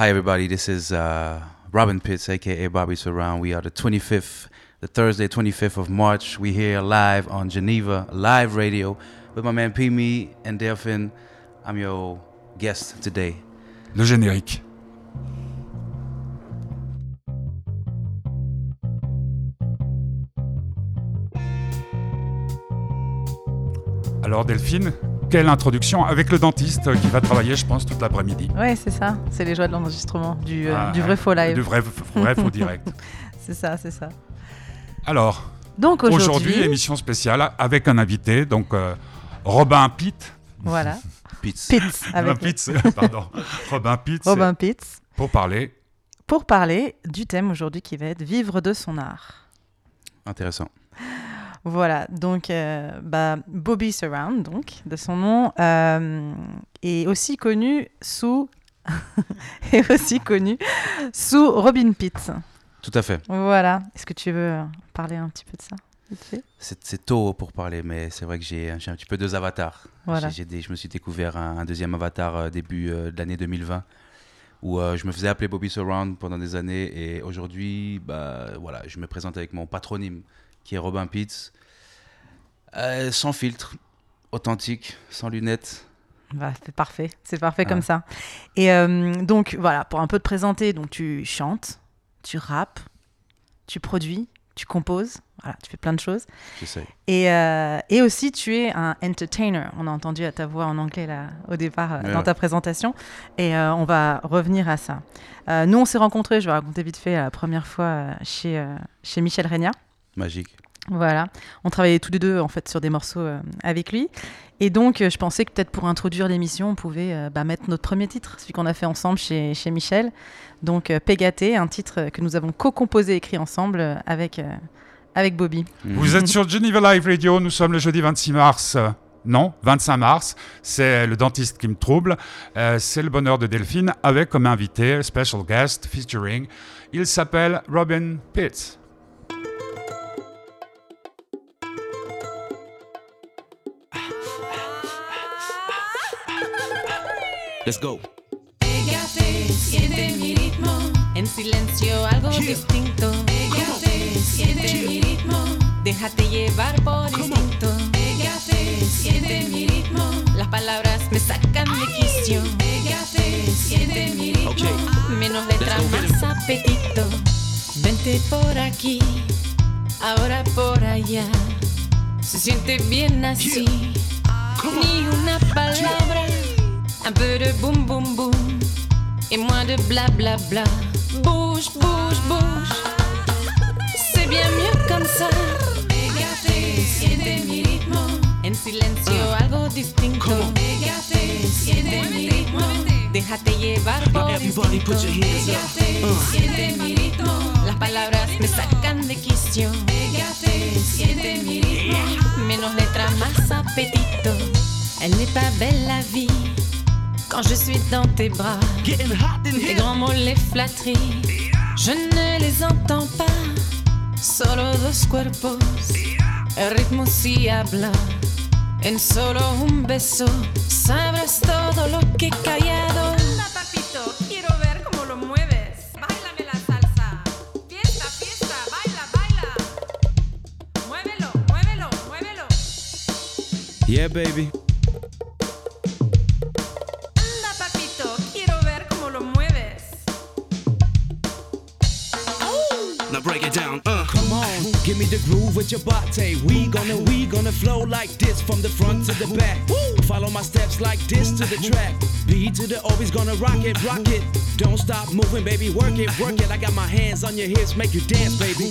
Hi, everybody. This is uh, Robin Pitts, aka Bobby Surround. We are the 25th, the Thursday, 25th of March. We here live on Geneva Live Radio with my man Pimi and Delphin. I'm your guest today. Le générique. Alors Delphine, quelle introduction avec le dentiste qui va travailler, je pense, toute l'après-midi. Ouais, c'est ça. C'est les joies de l'enregistrement, du, euh, Ah, du vrai faux live. Du vrai, vrai faux direct. C'est ça, c'est ça. Alors, Donc aujourd'hui, émission spéciale avec un invité, donc euh, Robin Pitt. voilà, Pitts. Pitts Robin avec Pitts, pardon. Robin Pitts, Robin Pitts pour parler. pour parler du thème aujourd'hui qui va être vivre de son art. Intéressant. Voilà, donc euh, bah, Bobby Surround, donc de son nom, euh, est aussi connu sous est aussi connu sous Robin Pitts. Tout à fait. Voilà. Est-ce que tu veux parler un petit peu de ça C'est tôt pour parler, mais c'est vrai que j'ai un petit peu deux avatars. Voilà. Des- je me suis découvert un, un deuxième avatar euh, début euh, de l'année 2020 où euh, je me faisais appeler Bobby Surround pendant des années et aujourd'hui, bah, voilà, je me présente avec mon patronyme qui est Robin Pitts. Euh, sans filtre, authentique, sans lunettes. Bah, c'est parfait, c'est parfait Ah. comme ça. Et euh, donc voilà, pour un peu te présenter, donc tu chantes, tu rappes, tu produis, tu composes, voilà, tu fais plein de choses. J'essaie. Et, euh, et aussi tu es un entertainer. On a entendu à ta voix en anglais là au départ euh, dans ta présentation, et euh, on va revenir à ça. Nous on s'est rencontrés, je vais raconter vite fait la première fois chez chez Michel Regna. Magique. Voilà, on travaillait tous les deux en fait sur des morceaux euh, avec lui. Et donc, euh, je pensais que peut-être pour introduire l'émission, on pouvait euh, bah, mettre notre premier titre, celui qu'on a fait ensemble chez, chez Michel. Donc, euh, Pégaté, un titre que nous avons co-composé et écrit ensemble euh, avec, euh, avec Bobby. Mhm. Vous êtes sur Geneva Live Radio, nous sommes le jeudi 26 mars. Non, 25 mars, c'est le dentiste qui me trouble. Euh, c'est le bonheur de Delphine avec comme invité, special guest featuring. Il s'appelle Robin Pitts. Let's go. Pégate, siente mi ritmo, en silencio algo distinto. Pégate, siente mi ritmo, déjate llevar por instinto. Pégate, siente mi ritmo, las palabras me sacan de quicio. Pégate, siente mi ritmo, Okay. menos letras, más apetito. Vente por aquí, ahora por allá. Se siente bien así, ni una palabra. Un peu de boum boum boum et moins de bla bla bla. Bouge, bouge, bouge. C'est bien mieux comme ça. Pégate, siente mi ritmo. En silencio algo distinto. Pégate, siente mi ritmo. Déjate llevar por everybody instinto. put your hands up. Pégate, Uh. siente mi ritmo. Las palabras me sacan de quicio. Pégate, siente mi ritmo. Menos letras, más apetito. Elle n'est pas belle la vie quand je suis dans tes bras. Here. grands mots, les flatteries, je ne les entends pas. Solo dos cuerpos, el ritmo sí habla. En solo un beso, sabrás todo lo que he callado. Anda, papito, give me the groove with your body. We gonna, we gonna flow like this from the front to the back. Follow my steps like this to the track. B to the always gonna rock it, rock it. Don't stop moving, baby. Work it, work it. I got my hands on your hips, make you dance, baby.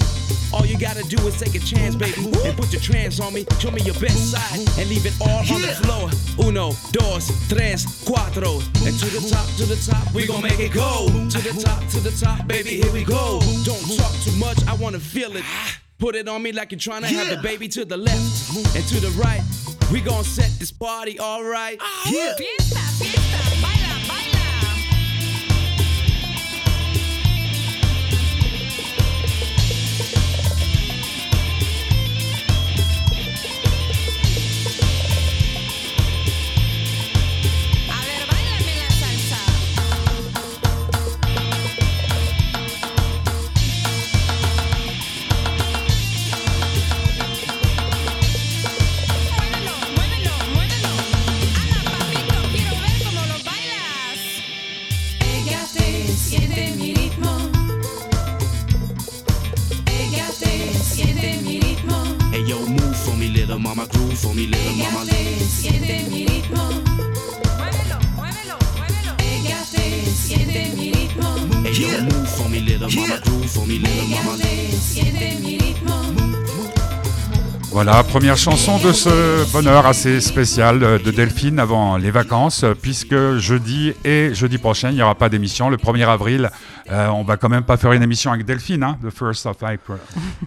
All you gotta do is take a chance, baby, and put your trance on me. Show me your best side and leave it all on the floor. Uno, dos, tres, cuatro, and to the top, to the top, we gon' make it go. To the top, to the top, baby, here we go. Don't talk too much, I wanna feel it. Put it on me like you're trying to have the baby to the left and to the right. We gon' set this party alright. Yeah. Siente mi ritmo. Pégate, siente mi ritmo. Hey yo, move for me, little mama, groove for me, little mama. Pégate, siente mi ritmo. Muévelo, muévelo, muévelo. Pégate, siente mi ritmo. Hey yo, move for me, little mama, groove for me, little mama. Pégate, siente mi ritmo. Voilà, première chanson de ce bonheur assez spécial euh, de Delphine avant les vacances, euh, puisque jeudi et jeudi prochain, il n'y aura pas d'émission. Le 1er avril, euh, on va quand même pas faire une émission avec Delphine, hein, the first of April.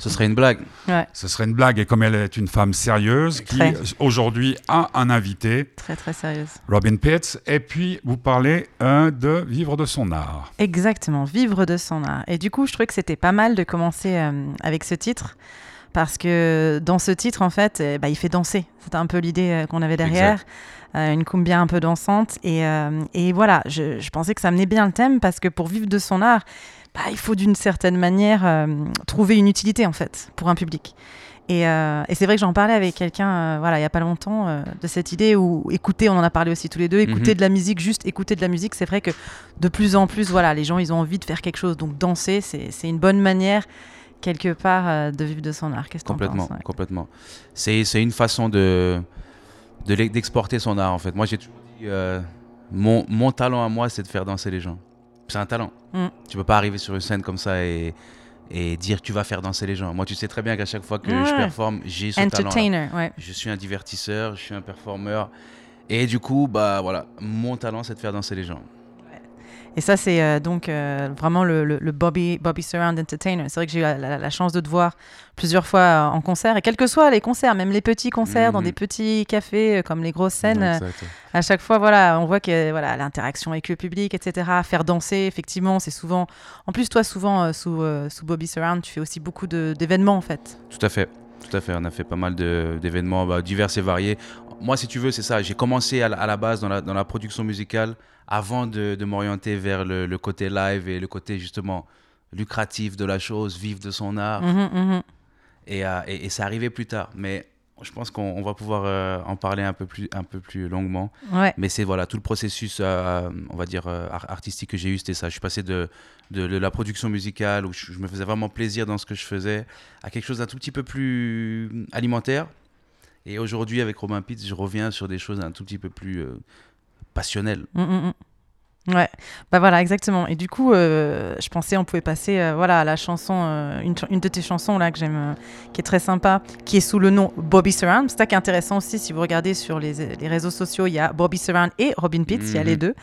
Ce serait une blague. Ouais, Ce serait une blague, et comme elle est une femme sérieuse, qui aujourd'hui a un invité, très très sérieuse. Robin Pitts, et puis vous parlez euh, de vivre de son art. Exactement, vivre de son art. Et du coup, je trouvais que c'était pas mal de commencer euh, avec ce titre. Parce que dans ce titre, en fait, euh, bah, il fait danser. C'était un peu l'idée euh, qu'on avait derrière. Euh, une cumbia un peu dansante. Et, euh, et voilà, je, je pensais que ça menait bien le thème parce que pour vivre de son art, bah, il faut d'une certaine manière euh, trouver une utilité, en fait, pour un public. Et, et c'est vrai que j'en parlais avec quelqu'un voilà, il n'y a pas longtemps de cette idée où écouter, on en a parlé aussi tous les deux, écouter Mhm. de la musique, juste écouter de la musique, c'est vrai que de plus en plus, voilà, les gens, ils ont envie de faire quelque chose. Donc danser, c'est une bonne manière, quelque part, euh, de vivre de son art. Qu'est-ce Complètement, ouais. complètement. C'est c'est une façon de de d'exporter son art en fait. Moi j'ai toujours dit euh, mon, mon talent à moi c'est de faire danser les gens. C'est un talent. Mm. Tu peux pas arriver sur une scène comme ça et et dire tu vas faire danser les gens. Moi tu sais très bien qu'à chaque fois que je Ouais. performe j'ai ce talent. Entertainer, ouais. Je suis un divertisseur, je suis un performeur et du coup bah voilà mon talent c'est de faire danser les gens. Et ça, c'est euh, donc euh, vraiment le, le- le Bobby, Bobby Surround Entertainer. C'est vrai que j'ai eu la, la- la chance de te voir plusieurs fois euh, en concert. Et quels que soient les concerts, même les petits concerts dans Mhm. des petits cafés comme les grosses scènes, euh, à chaque fois, voilà, on voit que voilà l'interaction avec le public, etc. Faire danser, effectivement, c'est souvent. En plus, toi, souvent sous, sous Bobby Surround, tu fais aussi beaucoup d'événements en fait. Tout à fait, tout à fait. On a fait pas mal d'événements bah, divers et variés. Moi, si tu veux, c'est ça. J'ai commencé à la, à la base dans la, dans la production musicale avant de, de m'orienter vers le, le côté live et le côté justement lucratif de la chose, vivre de son art. Mhm, mhm. Et, euh, et, et c'est arrivé plus tard. Mais je pense qu'on on va pouvoir euh, en parler un peu plus, un peu plus longuement. Ouais. Mais c'est voilà, tout le processus, euh, on va dire, euh, ar- artistique que j'ai eu, c'était ça. Je suis passé de, de, de la production musicale, où je, je me faisais vraiment plaisir dans ce que je faisais, à quelque chose d'un tout petit peu plus alimentaire. Et aujourd'hui, avec Robin Pitts, je reviens sur des choses un tout petit peu plus euh, passionnelles. Mm, mm, mm. Ouais, bah voilà, exactement. Et du coup, euh, je pensais on pouvait passer euh, voilà, à la chanson, euh, une, ch- une de tes chansons là que j'aime, qui est très sympa, qui est sous le nom Bobby Surround. C'est ça qui est intéressant aussi, si vous regardez sur les, les réseaux sociaux, il y a Bobby Surround et Robin Pitts, il y a Mhm. les deux.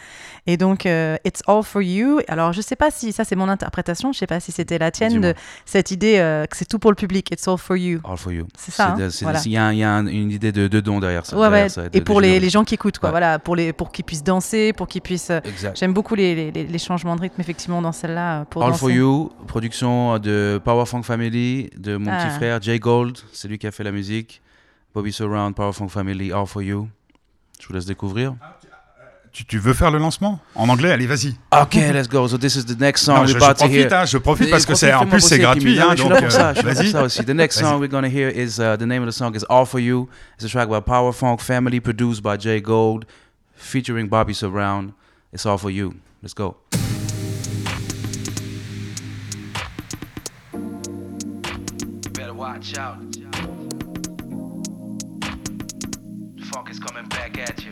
Et donc, It's All For You. Alors, je sais pas si, ça c'est mon interprétation, je sais pas si c'était la tienne, de cette idée que c'est tout pour le public, It's All For You. All for you. C'est ça, hein, c'est- voilà. Il y a, il y a un- une idée de, de don derrière ça. Ouais, derrière ouais. ça, de- et pour les, les gens qui écoutent, quoi. Ouais. Voilà, pour, les, pour qu'ils puissent danser, pour qu'ils puissent... euh, Exact. J'aime beaucoup les, les- les- les changements de rythme, effectivement, dans celle-là. euh, Pour All danser. for You, production de Power Funk Family, de mon Ah. petit frère Jay Gold, c'est lui qui a fait la musique. Bobby Surround, Power Funk Family, All for You. Je vous laisse découvrir. Tu, tu veux faire le lancement? En anglais Allez, vas-y. Ok, let's go. So this is the next song Non, je, je about to profite, hear. hein, je profite parce que c'est en plus c'est gratuit. Hein, donc, euh, vas-y. ça aussi. The next song we're gonna hear is uh, the name of the song is All for You. It's a track by Power Funk Family, produced by Jay Gold, featuring Bobby Surround. It's All for You. Let's go. You better watch out. The funk is coming back at you.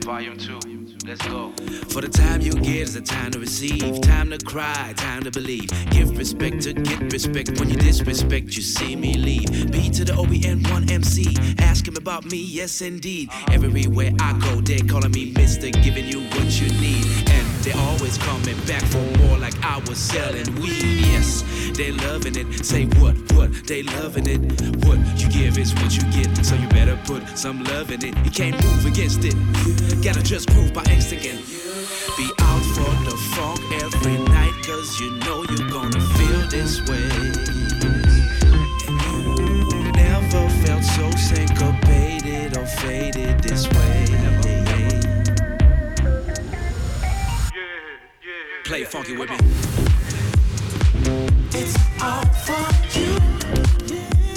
Volume 2. Let's go. For the time you get is the time to receive, time to cry, time to believe. Give respect to get respect. When you disrespect, you see me leave. B to the OBN one MC. Ask him about me, yes indeed. Everywhere I go, they're calling me Mister, giving you what you need. And they always coming back for more, like I was selling weed. Yes, they loving it. Say what, what? They loving it. What you give is what you get. So you better put some love in it. You can't move against it. Gotta just prove by and be out for the funk every night. Cause you know you're gonna feel this way. Never felt so syncopated or faded this way. Play funky with me. It's all for you.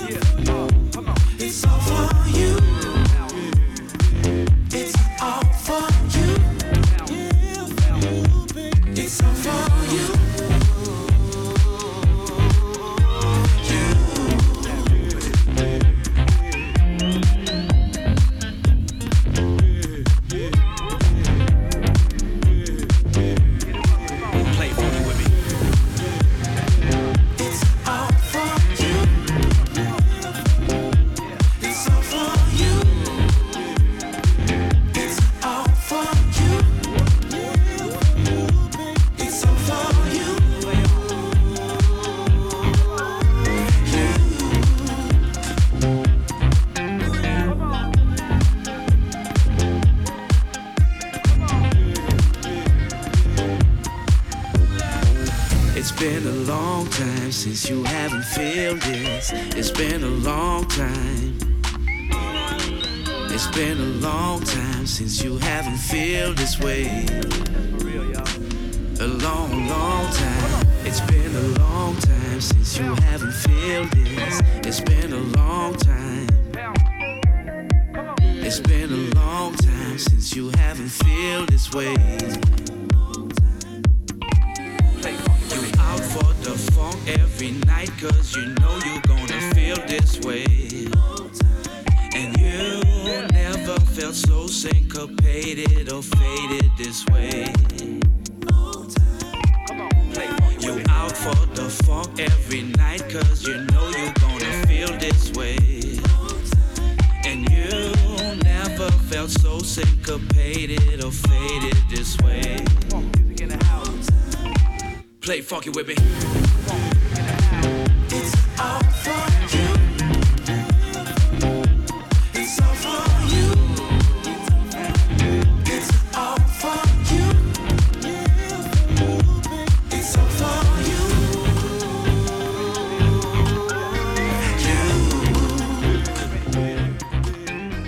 It's all for you. It's all for you. Since you haven't felt this way.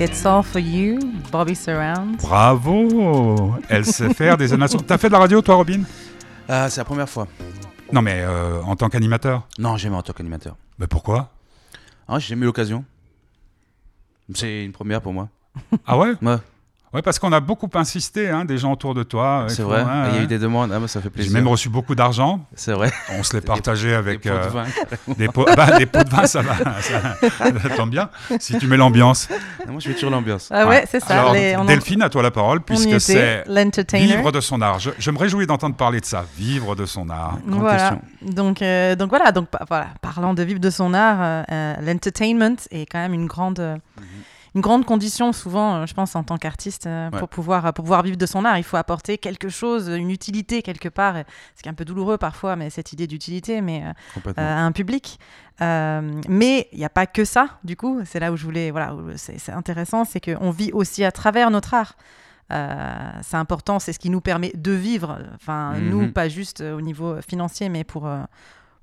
It's all for you, Bobby Surround. Bravo Elle sait faire des animations. T'as fait de la radio, toi, Robin? Ah, c'est la première fois. Non, mais euh, en tant qu'animateur. Non, jamais en tant qu'animateur. Mais pourquoi? Ah, j'ai jamais eu l'occasion. C'est une première pour moi. Ah ouais? Ouais, Ouais, parce qu'on a beaucoup insisté, hein, des gens autour de toi. c'est il faut- vrai. ouais, Il y a eu des demandes. Ah, moi, ça fait J'ai plaisir. même reçu beaucoup d'argent. C'est vrai. On se l'est Des- partagé avec Des pots de euh, vin. des, pots, bah, des pots de vin, ça va. Ça, ça tombe bien. Si tu mets l'ambiance. Non, moi, je mets toujours l'ambiance. Ah ouais, c'est ça. Alors, les- on en- Delphine, à toi la parole, puisque c'est vivre de son art. Je, je me réjouis d'entendre parler de ça, vivre de son art. Grande Voilà. question. Donc, euh, donc voilà, donc voilà, parlant de vivre de son art, euh, euh, l'entertainment est quand même une grande, euh, une grande condition souvent, euh, je pense, en tant qu'artiste, euh, Ouais. pour pouvoir pour pouvoir vivre de son art. Il faut apporter quelque chose, une utilité quelque part. Ce qui est un peu douloureux parfois, mais cette idée d'utilité, mais euh, euh, à un public. Euh, mais il n'y a pas que ça, du coup. C'est là où je voulais. Voilà, c'est intéressant, c'est qu'on vit aussi à travers notre art. Euh, c'est important, c'est ce qui nous permet de vivre. Enfin, Mhm. nous, pas juste euh, au niveau financier, mais pour.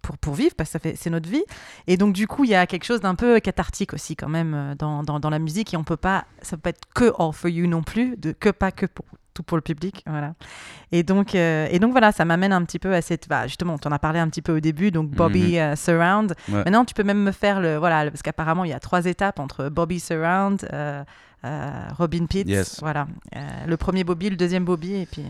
Pour, pour vivre, parce que c'est notre vie. Et donc, du coup, il y a quelque chose d'un peu cathartique aussi, quand même, euh, dans, dans, dans la musique. Et on peut pas, ça peut pas être que All for You non plus, de, que pas que pour tout pour le public. Voilà. Et donc, euh, et donc voilà, ça m'amène un petit peu à cette. Bah, justement, on en a parlé un petit peu au début, donc Bobby euh, Surround. Ouais. Maintenant, tu peux même me faire le. Voilà, parce qu'apparemment, il y a trois étapes entre Bobby Surround, euh, Robin Pitts. Yes. Voilà. Le premier Bobby, le deuxième Bobby, et puis.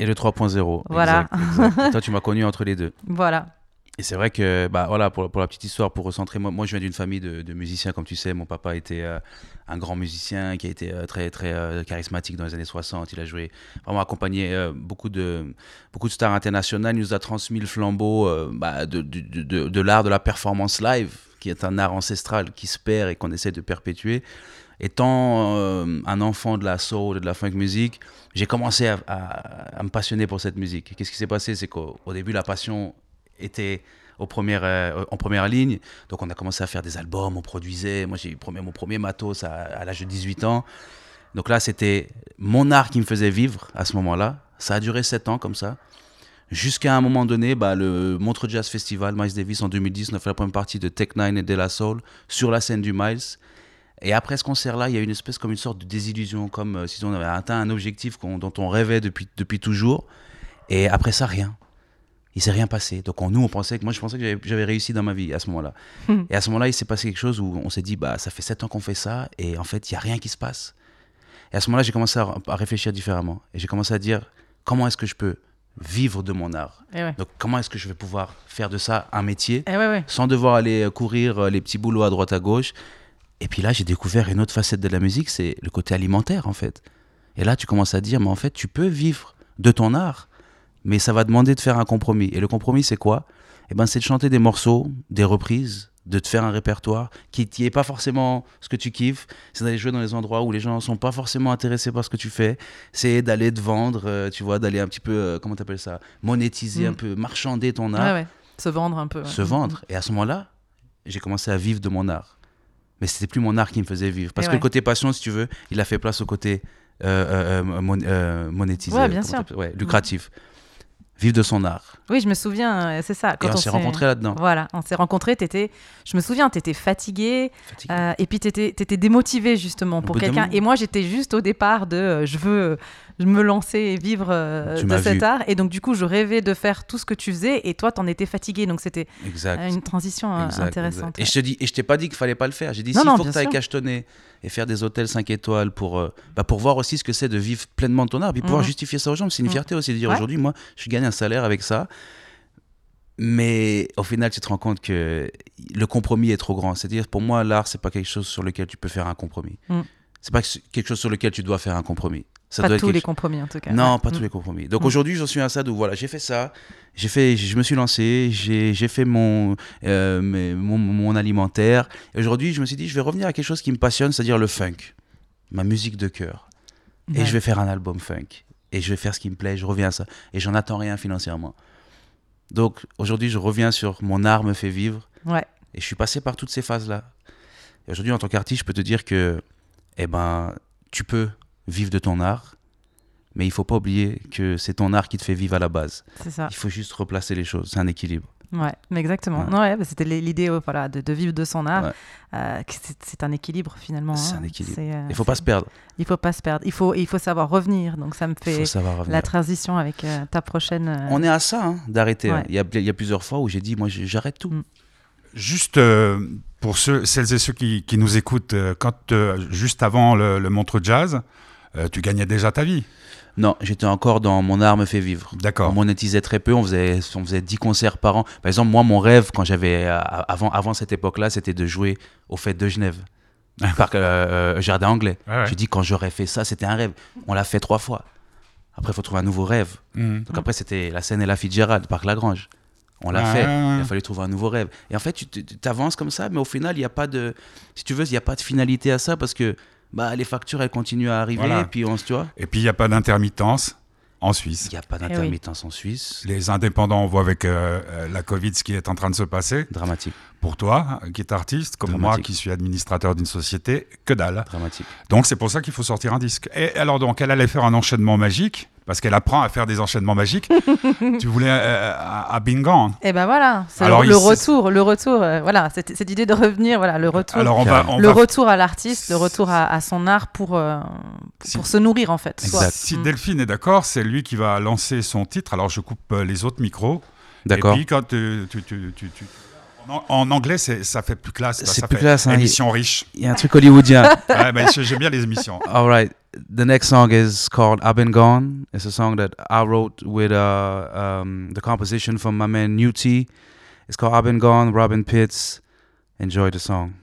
Et le 3.0. Voilà. Exact, exact. Toi, tu m'as connu entre les deux. voilà. Et c'est vrai que, bah, voilà, pour, pour la petite histoire, pour recentrer, moi, moi je viens d'une famille de, musiciens, comme tu sais. Mon papa était euh, un grand musicien qui a été euh, très, très euh, charismatique dans les années 60. Il a joué, vraiment accompagné beaucoup, de, beaucoup de stars internationales. Il nous a transmis le flambeau bah, de, de, de, l'art de la performance live, qui est un art ancestral qui se perd et qu'on essaie de perpétuer. Étant un enfant de la soul et de la funk music, j'ai commencé à, à- me passionner pour cette musique. Qu'est-ce qui s'est passé? C'est qu'au au début, la passion était euh, en première ligne. Donc on a commencé à faire des albums, on produisait. Moi j'ai eu mon premier matos à, l'âge de 18 ans. Donc là c'était mon art qui me faisait vivre à ce moment-là. Ça a duré 7 ans comme ça. Jusqu'à un moment donné, bah, le Montreux Jazz Festival, Miles Davis en 2010, on a fait la première partie de Tech Nine et De La Soul sur la scène du Miles. Et après ce concert-là, il y a une espèce comme une sorte de désillusion, comme euh, si on avait atteint un objectif dont on rêvait depuis toujours. Et après ça, rien. Il s'est rien passé. Donc on- nous, on pensait que moi, je pensais que j'avais- réussi dans ma vie à ce moment-là. et à ce moment-là, il s'est passé quelque chose où on s'est dit, bah, ça fait sept ans qu'on fait ça, et en fait, il y a rien qui se passe. Et à ce moment-là, j'ai commencé à, à réfléchir différemment. Et j'ai commencé à dire, comment est-ce que je peux vivre de mon art? Ouais. Donc comment est-ce que je vais pouvoir faire de ça un métier ouais, ouais. sans devoir aller euh, courir euh, les petits boulots à droite à gauche? Et puis là, j'ai découvert une autre facette de la musique, c'est le côté alimentaire en fait. Et là, tu commences à dire, mais en fait, tu peux vivre de ton art, mais ça va demander de faire un compromis. Et le compromis, c'est quoi? Eh ben, c'est de chanter des morceaux, des reprises, de te faire un répertoire qui n'est pas forcément ce que tu kiffes. C'est d'aller jouer dans les endroits où les gens ne sont pas forcément intéressés par ce que tu fais. C'est d'aller te vendre, euh, tu vois, d'aller un petit peu, euh, comment t'appelles ça? Monétiser Mm. un peu, marchander ton art Ouais, ouais. Se vendre un peu. ouais. se vendre. Et à ce moment-là, j'ai commencé à vivre de mon art. Mais c'était plus mon art qui me faisait vivre. Parce Et que le côté passion, si tu veux, il a fait place au côté euh, euh, euh, mon- monétisé. Bien sûr. ouais, lucratif. Vivre de son art. Oui, je me souviens, euh, c'est ça. et on s'est rencontrés là-dedans. Voilà, on s'est rencontrés. Étais, je me souviens, tu étais fatigué, Fatigué. euh, et puis tu étais, démotivé justement pour quelqu'un. Et moi, j'étais juste au départ de euh, je veux me lancer et vivre euh, Tu de cet vu. art. Et donc, du coup, je rêvais de faire tout ce que tu faisais, et toi, t'en étais fatigué. Donc, c'était une transition Exact, intéressante. exact. Et je te dis, et je t'ai pas dit qu'il fallait pas le faire. J'ai dit, Non, s'il non, faut que tu ailles cachetonner et faire des hôtels 5 étoiles pour, bah, pour voir aussi ce que c'est de vivre pleinement de ton art, puis pouvoir Mhm. justifier ça aux gens, c'est une Mhm. fierté aussi de dire Ouais. aujourd'hui, moi, je gagne un salaire avec ça. Mais au final, tu te rends compte que le compromis est trop grand. C'est-à-dire, pour moi, l'art, c'est pas quelque chose sur lequel tu peux faire un compromis. Mm. C'est pas quelque chose sur lequel tu dois faire un compromis. Ça pas doit tous les chose- compromis, en tout cas. non, Ouais. pas Mm. tous les compromis. Donc Mm. aujourd'hui, j'en suis à un stade où voilà, j'ai fait ça, j'ai fait, je me suis lancé, j'ai fait mon, euh, mes- mon, mon alimentaire. Et aujourd'hui, je me suis dit, je vais revenir à quelque chose qui me passionne, c'est-à-dire le funk, ma musique de cœur. Et je vais faire un album funk. Et je vais faire ce qui me plaît, je reviens à ça. Et j'en attends rien financièrement. Donc aujourd'hui, je reviens sur mon art me fait vivre. Ouais. Et je suis passé par toutes ces phases-là. Et aujourd'hui, en tant qu'artiste, je peux te dire que, eh ben, tu peux vivre de ton art, mais il faut pas oublier que c'est ton art qui te fait vivre à la base. C'est ça. Il faut juste replacer les choses. C'est un équilibre. Ouais, mais exactement. Ouais. Bah, c'était l'idée euh, voilà, de, de vivre de son art. Ouais. euh, c'est un équilibre finalement. C'est hein. un équilibre. Euh, Il faut pas se perdre. Il faut pas se perdre. Il faut, il faut savoir revenir. Donc ça me fait la transition avec euh, ta prochaine. euh, On est à ça, hein, d'arrêter. hein. Ouais. Il, y a, il y a plusieurs fois où j'ai dit, moi, j'arrête tout. Mm. Juste euh, pour ceux, celles et ceux qui, qui nous écoutent, euh, quand euh, juste avant le, le Montreux Jazz, euh, tu gagnais déjà ta vie. Non, j'étais encore dans mon art me fait vivre. On D'accord. monétisait très peu, on faisait, on faisait 10 concerts par an. Par exemple, moi, mon rêve, quand j'avais, euh, avant, avant cette époque-là, c'était de jouer aux fêtes de Genève, parc euh, euh, Jardin Anglais. Ouais, ouais. Je dis, quand j'aurais fait ça, c'était un rêve. On l'a fait trois fois. Après, il faut trouver un nouveau rêve. Mhm. Donc après, c'était la scène et la Fitzgerald, Parc Lagrange. On l'a Ah, fait. Il a fallu trouver un nouveau rêve. Et en fait, tu tu avances comme ça, mais au final, il n'y a pas de. Si tu veux, il n'y a pas de finalité à ça parce que bah, les factures, elles continuent à arriver. Voilà. Et puis, on, se- tu vois, Et puis il n'y a pas d'intermittence en il Suisse. n'y a pas oui. d'intermittence en Suisse. Les indépendants, on voit avec euh, euh, la Covid ce qui est en train de se passer. Dramatique. Pour toi, qui est artiste, comme moi qui suis administrateur d'une société, que dalle. Dramatique. Donc c'est pour ça qu'il faut sortir un disque. Et alors donc elle allait faire un enchaînement magique parce qu'elle apprend à faire des enchaînements magiques. tu voulais euh, à, à Bingan. Et ben voilà, c'est Alors, le, il retour, le retour. euh, voilà, cette, cette idée de revenir, voilà, le retour. Alors on va, on le va- retour à l'artiste, le retour à, à son art pour, euh, Si- pour se nourrir en fait. Exact. Si Mm. Delphine est d'accord, c'est lui qui va lancer son titre. Alors je coupe euh, les autres micros. D'accord. Et puis quand euh, tu, tu- tu- tu- En, en anglais, ça fait plus classe. là, C'est ça plus fait classe, hein, Émission riche. Il y a un truc hollywoodien. Ouais, j'aime bien les émissions. All right. The next song is called I've Been Gone. It's a song that I wrote with uh, um, the composition from my man New T. It's called I've Been Gone, Robin Pitts. Enjoy the song.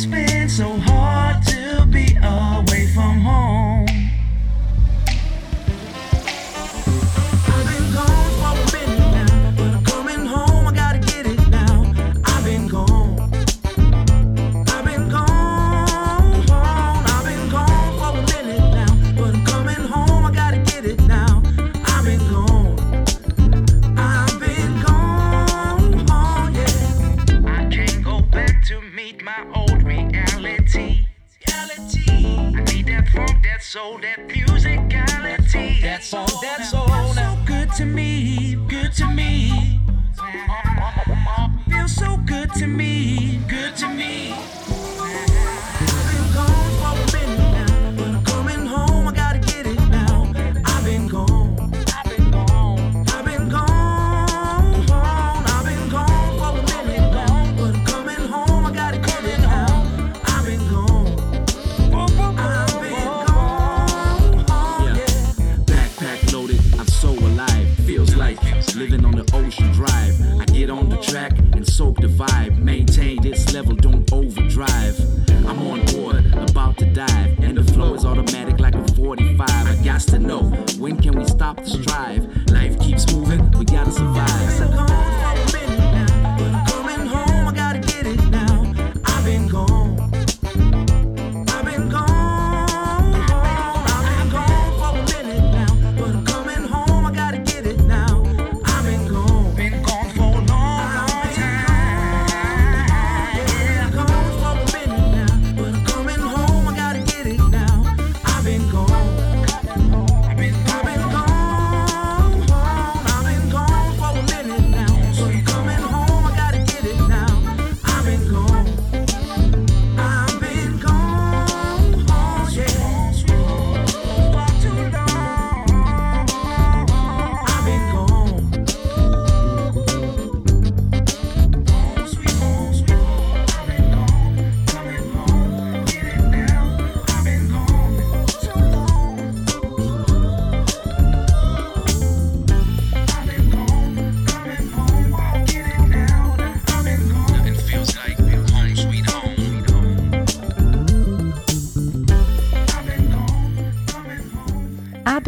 Christmas.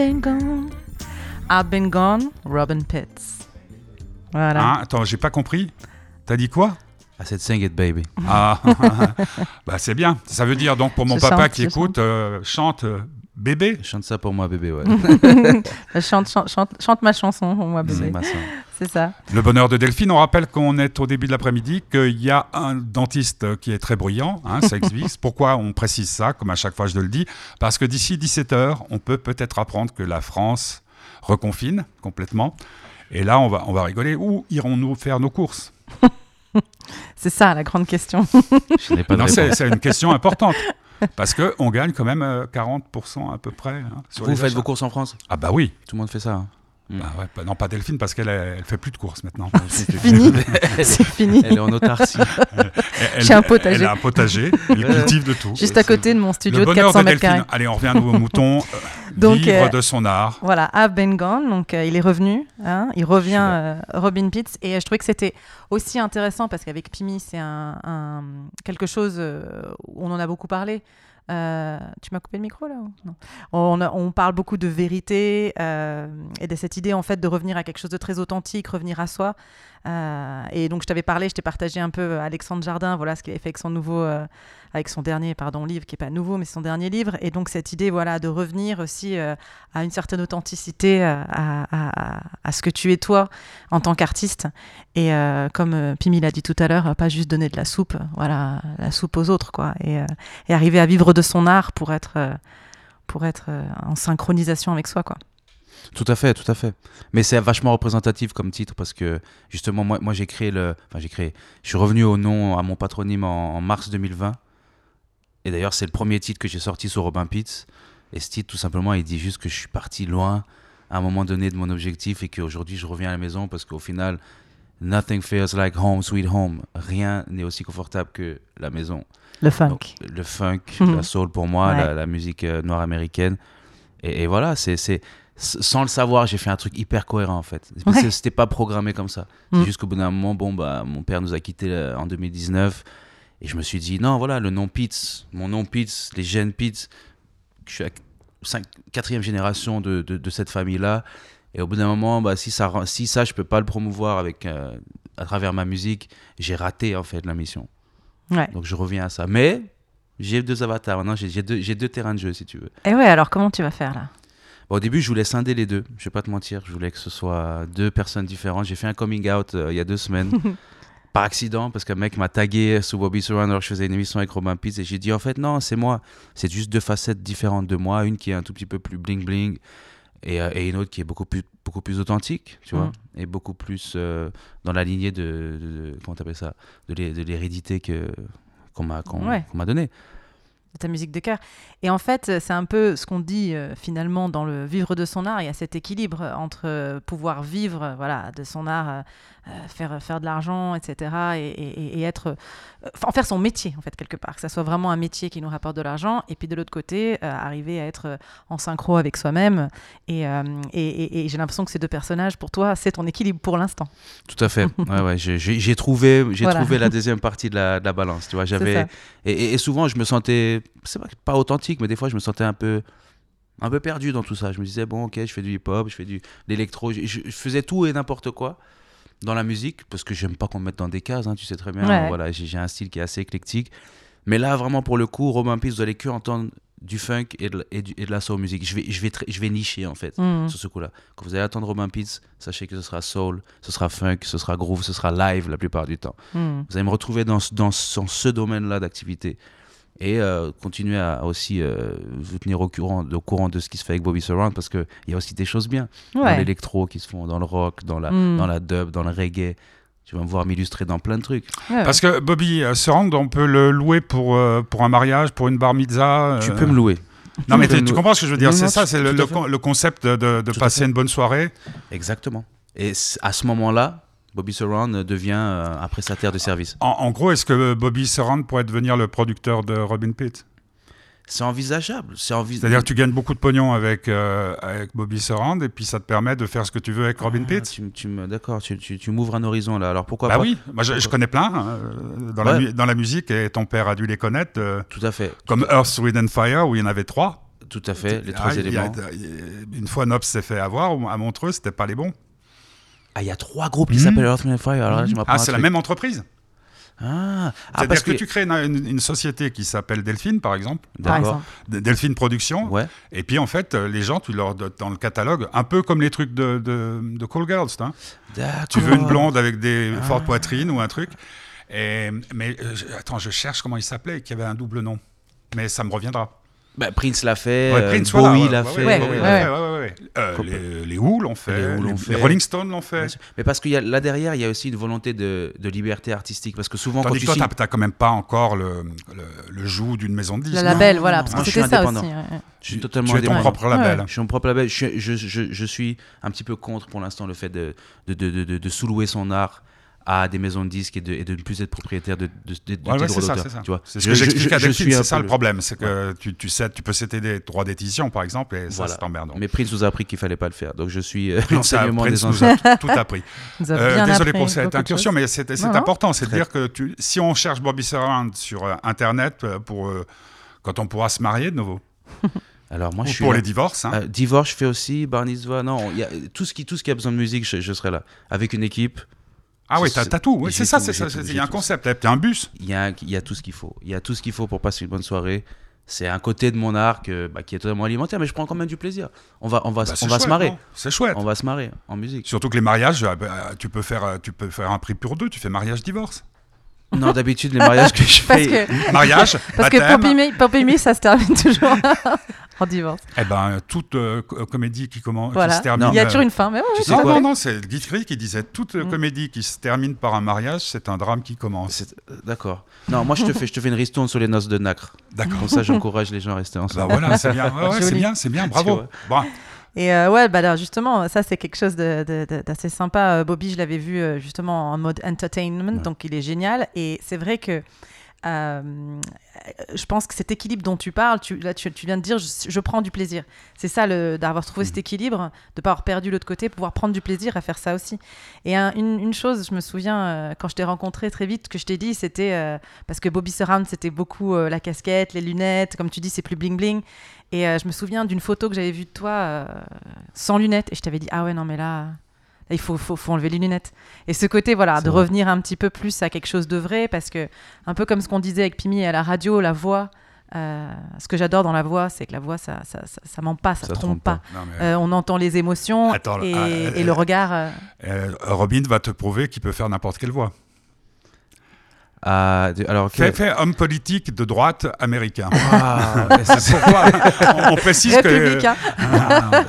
Been gone. I've been gone, Robin Pitts. Voilà. Hein, attends, j'ai pas compris. T'as dit quoi? I said sing it, baby. Ah, bah c'est bien. Ça veut dire donc pour mon Je papa chante, qui écoute, euh, chante euh, bébé? Chante ça pour moi, bébé, ouais. chante, chante, chante, chante ma chanson, pour moi, bébé. C'est ma. C'est ça. Le bonheur de Delphine, on rappelle qu'on est au début de l'après-midi, qu'il y a un dentiste qui est très bruyant, hein, ça existe. Pourquoi on précise ça, comme à chaque fois je le dis? Parce que d'ici 17h, on peut peut-être apprendre que la France reconfine complètement. Et là, on va, on va rigoler. Où irons-nous faire nos courses? C'est ça la grande question. Je n'ai pas Non, c'est une question importante. Parce qu'on gagne quand même euh, 40% à peu près. hein, sur Vous les faites achats. vos courses en France? Ah bah oui. Tout le monde fait ça. hein. Bah ouais, bah non, pas Delphine, parce qu'elle elle fait plus de courses maintenant. C'est fini. C'est fini. Elle est en autarcie. Elle- J'ai un potager. Elle a un potager, elle cultive de tout. Juste à côté de mon studio Le de bonheur 400 de mètres carrés. Allez, on revient à nos moutons. euh, Donc, vivre euh, de son art. Voilà, I've been gone, donc euh, il est revenu, hein, il revient euh, Robin Pitts, et euh, je trouvais que c'était aussi intéressant parce qu'avec Pimi, c'est un, un- quelque chose euh, où on en a beaucoup parlé. Euh, tu m'as coupé le micro là on parle beaucoup de vérité euh, et de cette idée en fait de revenir à quelque chose de très authentique, revenir à soi. Euh, et donc je t'avais parlé, je t'ai partagé un peu Alexandre Jardin, voilà ce qu'il avait fait avec son nouveau, euh, avec son dernier pardon livre qui est pas nouveau mais son dernier livre. Et donc cette idée voilà de revenir aussi euh, à une certaine authenticité, euh, à, ce que tu es toi en tant qu'artiste. Et euh, comme euh, Pimi l'a dit tout à l'heure, euh, pas juste donner de la soupe, voilà, la soupe aux autres, quoi. Et, euh, et arriver à vivre de son art pour être, euh, pour être euh, en synchronisation avec soi, quoi. Tout à fait, tout à fait. Mais c'est vachement représentatif comme titre parce que justement, moi, moi j'ai créé le. Enfin, j'ai créé. Je suis revenu au nom, à mon patronyme en, en mars 2020. Et d'ailleurs, c'est le premier titre que j'ai sorti sur Robin Pitts. Et ce titre, tout simplement, il dit juste que je suis parti loin à un moment donné de mon objectif et qu'aujourd'hui, je reviens à la maison parce qu'au final, nothing feels like home, sweet home. Rien n'est aussi confortable que la maison. Le funk. Donc, le funk, la soul pour moi, Ouais. la, la musique euh, noire américaine. Et, et voilà, c'est, sans le savoir, j'ai fait un truc hyper cohérent en fait. Ouais. C'était pas programmé comme ça. Mhm. C'est juste qu'au bout d'un moment, bon, bah, mon père nous a quittés euh, en 2019. Et je me suis dit, non, voilà, le nom Pitts, mon nom Pitts, les gènes Pitts, je suis la cinq- quatrième génération de, de, de cette famille-là. Et au bout d'un moment, bah, si, ça, si ça, je peux pas le promouvoir avec, euh, à travers ma musique, j'ai raté en fait la mission. Ouais. Donc je reviens à ça. Mais j'ai deux avatars maintenant, j'ai deux, deux terrains de jeu si tu veux. Et ouais, alors comment tu vas faire là? Au début, je voulais scinder les deux. Je vais pas te mentir, je voulais que ce soit deux personnes différentes. J'ai fait un coming out euh, il y a deux semaines. par accident, parce qu'un mec m'a tagué sous Bobby Surround alors que je faisais une émission avec Robin Pitts et j'ai dit en fait non, c'est moi. C'est juste deux facettes différentes de moi. Une qui est un tout petit peu plus bling bling et, euh, et une autre qui est beaucoup plus, beaucoup plus authentique, tu vois, Mhm. et beaucoup plus euh, dans la lignée de, de, de- comment t'appelles ça, de l'hé- de l'hérédité qu'on m'a qu'on, Ouais. qu'on m'a donnée. De ta musique de cœur. Et en fait, euh, c'est un peu ce qu'on dit euh, finalement dans le vivre de son art. Il y a cet équilibre entre euh, pouvoir vivre euh, voilà, de son art, faire, faire de l'argent, etc. Et, et- et être. en faire son métier, en fait, quelque part. Que ça soit vraiment un métier qui nous rapporte de l'argent. Et puis de l'autre côté, arriver à être en synchro avec soi-même. Et, et- j'ai l'impression que ces deux personnages, pour toi, c'est ton équilibre pour l'instant. Tout à fait. ouais, ouais, j'ai, trouvé, j'ai Voilà. trouvé la deuxième partie de la, de la balance. Tu vois, j'avais et souvent je me sentais, c'est pas, pas authentique, mais des fois je me sentais un peu, un peu perdu dans tout ça. Je me disais bon, ok, je fais du hip-hop, je fais du de l'électro, je, je- faisais tout et n'importe quoi dans la musique parce que j'aime pas qu'on me mette dans des cases. hein, tu sais très bien. Ouais. Voilà, j'ai, un style qui est assez éclectique. Mais là, vraiment pour le coup, Robin Peace, vous allez que entendre du funk et de, et du- et de la soul music. Je vais, je vais, je vais nicher en fait Mhm. sur ce coup-là. Quand vous allez attendre Robin Pitts, sachez que ce sera soul, ce sera funk, ce sera groove, ce sera live la plupart du temps. Mhm. Vous allez me retrouver dans, dans ce domaine-là d'activité. Et euh, continuer à, à aussi euh, vous tenir au courant, au courant de ce qui se fait avec Bobby Surround parce qu'il y a aussi des choses bien dans l'électro qui se font, dans le rock, dans la, Mm. dans la dub, dans le reggae. Tu vas me voir m'illustrer dans plein de trucs. Ouais. Parce que Bobby euh, Surround, on peut le louer pour, euh, pour un mariage, pour une bar mitzvah. Tu peux me louer. Non, mais tu comprends ce que je veux dire? C'est ça, c'est le, concept de, passer une bonne soirée. Exactement. Et à ce moment-là, Bobby Surround devient euh, un prestataire de service. En, en gros, est-ce que Bobby Surround pourrait devenir le producteur de Robin Pitt? C'est envisageable. C'est envi- C'est-à-dire que tu gagnes beaucoup de pognon avec, euh, avec Bobby Surround et puis ça te permet de faire ce que tu veux avec Robin Ah, Pitt tu, tu me, d'accord, tu, tu, tu m'ouvres un horizon là. Alors pourquoi Bah pas oui, moi je, je connais plein hein, euh, dans, la, Ouais. mu- dans la musique et ton père a dû les connaître, euh, Tout à fait. comme Earth, Wind and Fire où il y en avait trois. Tout à fait, les Ah, trois il y a- éléments. a- une fois Nobs s'est fait avoir à Montreux, c'était pas les bons. Ah, il y a trois groupes qui s'appellent Earth, Wind Fire. Alors là, je m'apprends Ah, c'est la même entreprise. Ah, ah C'est-à-dire parce que, tu crées une, une- une société qui s'appelle Delphine, par exemple, D'accord. Delphine Productions, Ouais. et puis en fait, euh, les gens, tu leur donnes dans le catalogue, un peu comme les trucs de, de, de Call Girls, hein. Tu veux une blonde avec des Ah. fortes poitrines ou un truc. Et, mais euh, attends, je cherche comment il s'appelait, qui avait un double nom. Mais ça me reviendra. Bah, Prince l'a fait, Ouais, euh, Prince, voilà, Bowie l'a fait. ouais, Ouais. Euh, les, les Who l'ont fait, Les Who l'ont les, fait. les Rolling Stones l'ont fait. Mais parce que y a, là derrière, il y a aussi une volonté de, de liberté artistique. Parce que souvent, Tandis quand que tu toi, signes... t'as- t'as quand même pas encore le, le, le joug d'une maison de disques. Le non label, non, voilà, non, parce moi, que c'était ça aussi. Je suis Tu- totalement tu es ton propre label. Je suis mon propre label. Je, je, je, je suis un petit peu contre pour l'instant le fait de, de, de, de, de- de sous-louer son art à des maisons de disques et de, et de ne plus être propriétaire de, de, de, de Ouais, ouais, tes c'est droits ça, d'auteur, c'est ça. tu vois. C'est ce que je- j'explique je- à c'est ça le problème, c'est que tu, tu, sais, tu peux céder des droits d'édition, par exemple, et ça, Voilà. c'est emmerdant. Mais Prince nous a appris qu'il fallait pas le faire. Donc je suis euh, l'enseignement Prince des nous a tout appris. A Euh, désolé pour cette de incursion, mais c'est important. C'est de dire que tu, si on cherche Bobby Surround sur euh, Internet euh, pour quand on pourra se marier de nouveau, Alors moi, ou je suis pour là. les divorces, hein. Euh, divorce, je fais aussi. Bar mitzvah, non. il Y a, tout, ce qui, tout ce qui a besoin de musique, je, je serai là. Avec une équipe, ah oui, t'as tout. Oui, c'est ça, c'est ça. Il y a un concept. T'as un bus. il y, a, il y a tout ce qu'il faut. Il y a tout ce qu'il faut pour passer une bonne soirée. C'est un côté de mon art que- bah, qui est totalement alimentaire, mais je prends quand même du plaisir. On va, on va, Bah, on va se marrer. C'est chouette. On va se marrer en musique. Surtout que les mariages, euh, bah, tu peux faire, euh, tu peux faire un prix pour deux. Tu fais mariage divorce. Non, d'habitude, les mariages que je Parce fais. que, Mariage, parce que Me, ça se termine toujours en divorce. Eh ben, toute euh, co- comédie qui commence, Voilà. qui se termine. Il y a euh, toujours une fin, mais ouais, Tu sais Non, non, non, c'est Guy Cry qui disait toute euh, Mm. comédie qui se termine par un mariage, c'est un drame qui commence. Euh, D'accord. Non, moi, je te fais, je te fais une ristourne sur les noces de Nacre. D'accord. Comme ça, j'encourage les gens à rester Bah ensemble. voilà, c'est bien. Ouais, ouais, c'est bien, c'est bien. Bravo. vois. Et euh, ouais, bah alors justement, ça c'est quelque chose d'assez sympa. Euh, Bobby, je l'avais vu euh, justement en mode entertainment, donc il est génial. Et c'est vrai que euh, je pense que cet équilibre dont tu parles, tu, là tu, tu viens de dire, je, je prends du plaisir. C'est ça, d'avoir trouvé cet équilibre, de pas avoir perdu l'autre côté, pouvoir prendre du plaisir à faire ça aussi. Et un- une, une chose, je me souviens euh, quand je t'ai rencontré très vite, que je t'ai dit, c'était euh, parce que Bobby Surround, c'était beaucoup la casquette, les lunettes, comme tu dis, c'est plus bling bling. Et euh, je me souviens d'une photo que j'avais vue de toi euh, sans lunettes, et je t'avais dit, ah ouais, non, mais là, là, il faut, faut, faut enlever les lunettes. Et ce côté, voilà, de vrai. revenir un petit peu plus à quelque chose de vrai, parce que, un peu comme ce qu'on disait avec Pimi à la radio, la voix, euh, ce que j'adore dans la voix, c'est que la voix, ça, ça, ça, ça ment pas, ça, trompe, trompe pas. non, mais, Euh, on entend les émotions Attends, et, ah, euh, et le regard. Robin va te prouver qu'il peut faire n'importe quelle voix. Ah, de- alors, Fais, quel- fais homme politique de droite américain. Ah, c'est- Pourquoi on, on précise que. républicain.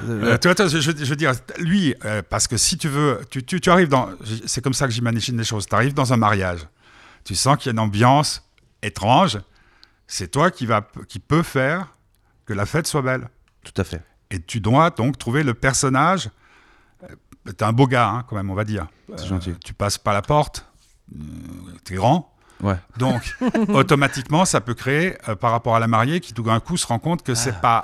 Euh, tu vois, je, veux dire, lui, euh, parce que si tu veux, tu, tu, tu arrives dans. C'est comme ça que j'imagine les choses. Tu arrives dans un mariage, tu sens qu'il y a une ambiance étrange, c'est toi qui, va, qui peut faire que la fête soit belle. Tout à fait. Et tu dois donc trouver le personnage. Euh, T'es un beau gars, hein, quand même, on va dire. C'est gentil. Tu passes pas la porte, euh, t'es grand. Ouais. Donc, automatiquement, ça peut créer, euh, par rapport à la mariée, qui tout d'un coup se rend compte que c'est pas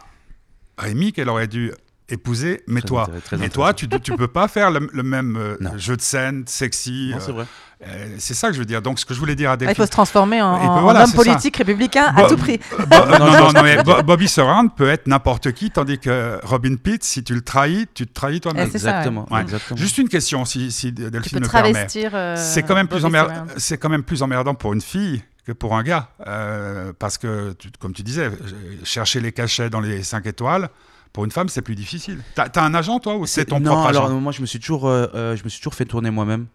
Rémi qu'elle aurait dû épouser, mais Très toi. Et toi, tu, tu peux pas faire le, le même euh, jeu de scène, sexy. Non, euh, c'est vrai. euh, c'est ça que je veux dire. Donc, ce que je voulais dire à Ah, il Delphine. faut se transformer en, voilà, homme ça. politique républicain à tout prix. Bo- non, Non, non, mais Bo- Bobby Surround peut être n'importe qui, tandis que Robin Pitt, si tu le trahis, tu te trahis toi-même. Eh, c'est ça, ouais. Exactement. Ouais. exactement. Juste une question, si, si Tu Delphine peux me permet. euh, C'est quand, même plus emmer- c'est quand même plus emmerdant pour une fille que pour un gars. Euh, parce que, tu- comme tu disais, chercher les cachets dans les 5 étoiles, pour une femme, c'est plus difficile. T'as as un agent, toi, ou c'est ton non, propre alors agent moi je me suis toujours, euh, euh, je me suis toujours fait tourner moi-même,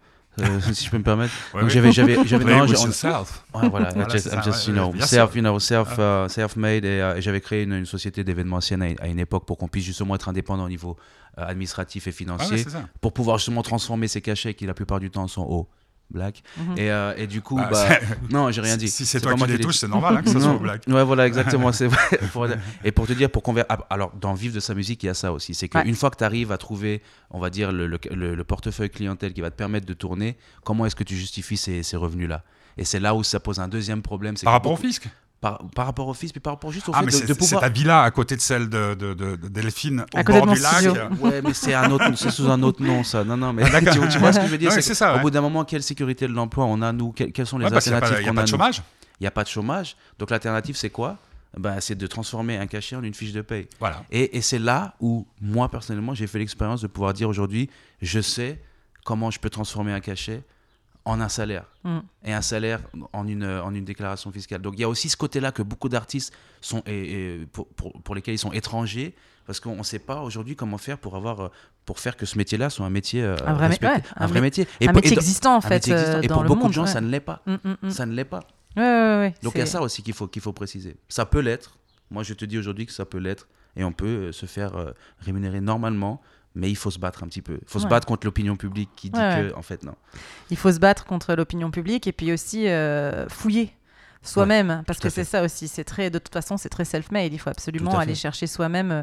euh, si je peux me permettre. Ouais, Donc ouais. j'avais, j'avais, j'avais, non, yourself. Ouais, voilà, Voilà, just- I'm just, you know, self, you know, self, euh, self-made et, et j'avais créé une, une société d'événementiel à, à une époque pour qu'on puisse justement être indépendant au niveau administratif et Ah ouais, financier, pour pouvoir justement transformer ces cachets qui la plupart du temps sont hauts, black. Mhm. Et, euh, et du coup, Bah, bah, non, j'ai rien dit. Si c'est pas toi qui moi les touches, c'est normal hein, que ça soit black. Ouais, voilà, exactement. Pour- Et pour te dire, pour conver... ah, alors dans Vivre de sa musique, il y a ça aussi. C'est qu'une Ouais. fois que tu arrives à trouver, on va dire, le, le- le- le portefeuille clientèle qui va te permettre de tourner, comment est-ce que tu justifies ces, ces revenus-là? Et c'est là où ça pose un deuxième problème. c'est Par rapport au fisc? Par, par rapport au fils, puis par rapport juste au Ah, fait mais de, c'est de c'est pouvoir. ta villa à côté de celle de, de, de- de Delphine au À bord de mon du lac. studio. Ouais, mais c'est un autre, c'est sous un autre nom, ça. Non, non, mais Ah, tu, tu vois ce que je veux dire c'est c'est que Au bout d'un moment, quelle sécurité de l'emploi on a nous? Quelles, quelles sont les Ouais, n'y a alternatives il y a pas de chômage. Il n'y a pas de chômage. Donc l'alternative, c'est quoi? Bah, c'est de transformer un cachet en une fiche de paye. Voilà. Et, et c'est là où, moi, personnellement, j'ai fait l'expérience de pouvoir dire aujourd'hui, je sais comment je peux transformer un cachet en un salaire. Mm. Et un salaire en une, en une déclaration fiscale. Donc il y a aussi ce côté-là que beaucoup d'artistes sont, et, et pour, pour, pour lesquels ils sont étrangers, parce qu'on ne sait pas aujourd'hui comment faire pour, avoir, euh, pour faire que ce métier-là soit un métier euh, Un vrai ouais, un un vrai mé- métier. un métier existant en fait existant. euh, Et dans pour le beaucoup monde. de gens, ouais. ça ne l'est pas. Mm, mm. Ça ne l'est pas. Ouais, Donc il y a ça aussi qu'il faut, qu'il faut préciser. Ça peut l'être. Moi, je te dis aujourd'hui que ça peut l'être. Et on peut euh, se faire euh, rémunérer normalement. Mais il faut se battre un petit peu. Il faut se battre contre l'opinion publique qui dit Ouais, que, en fait, non. Il faut se battre contre l'opinion publique et puis aussi euh, fouiller soi-même parce que c'est ça aussi c'est très de toute façon c'est très self-made il faut absolument aller chercher soi-même euh,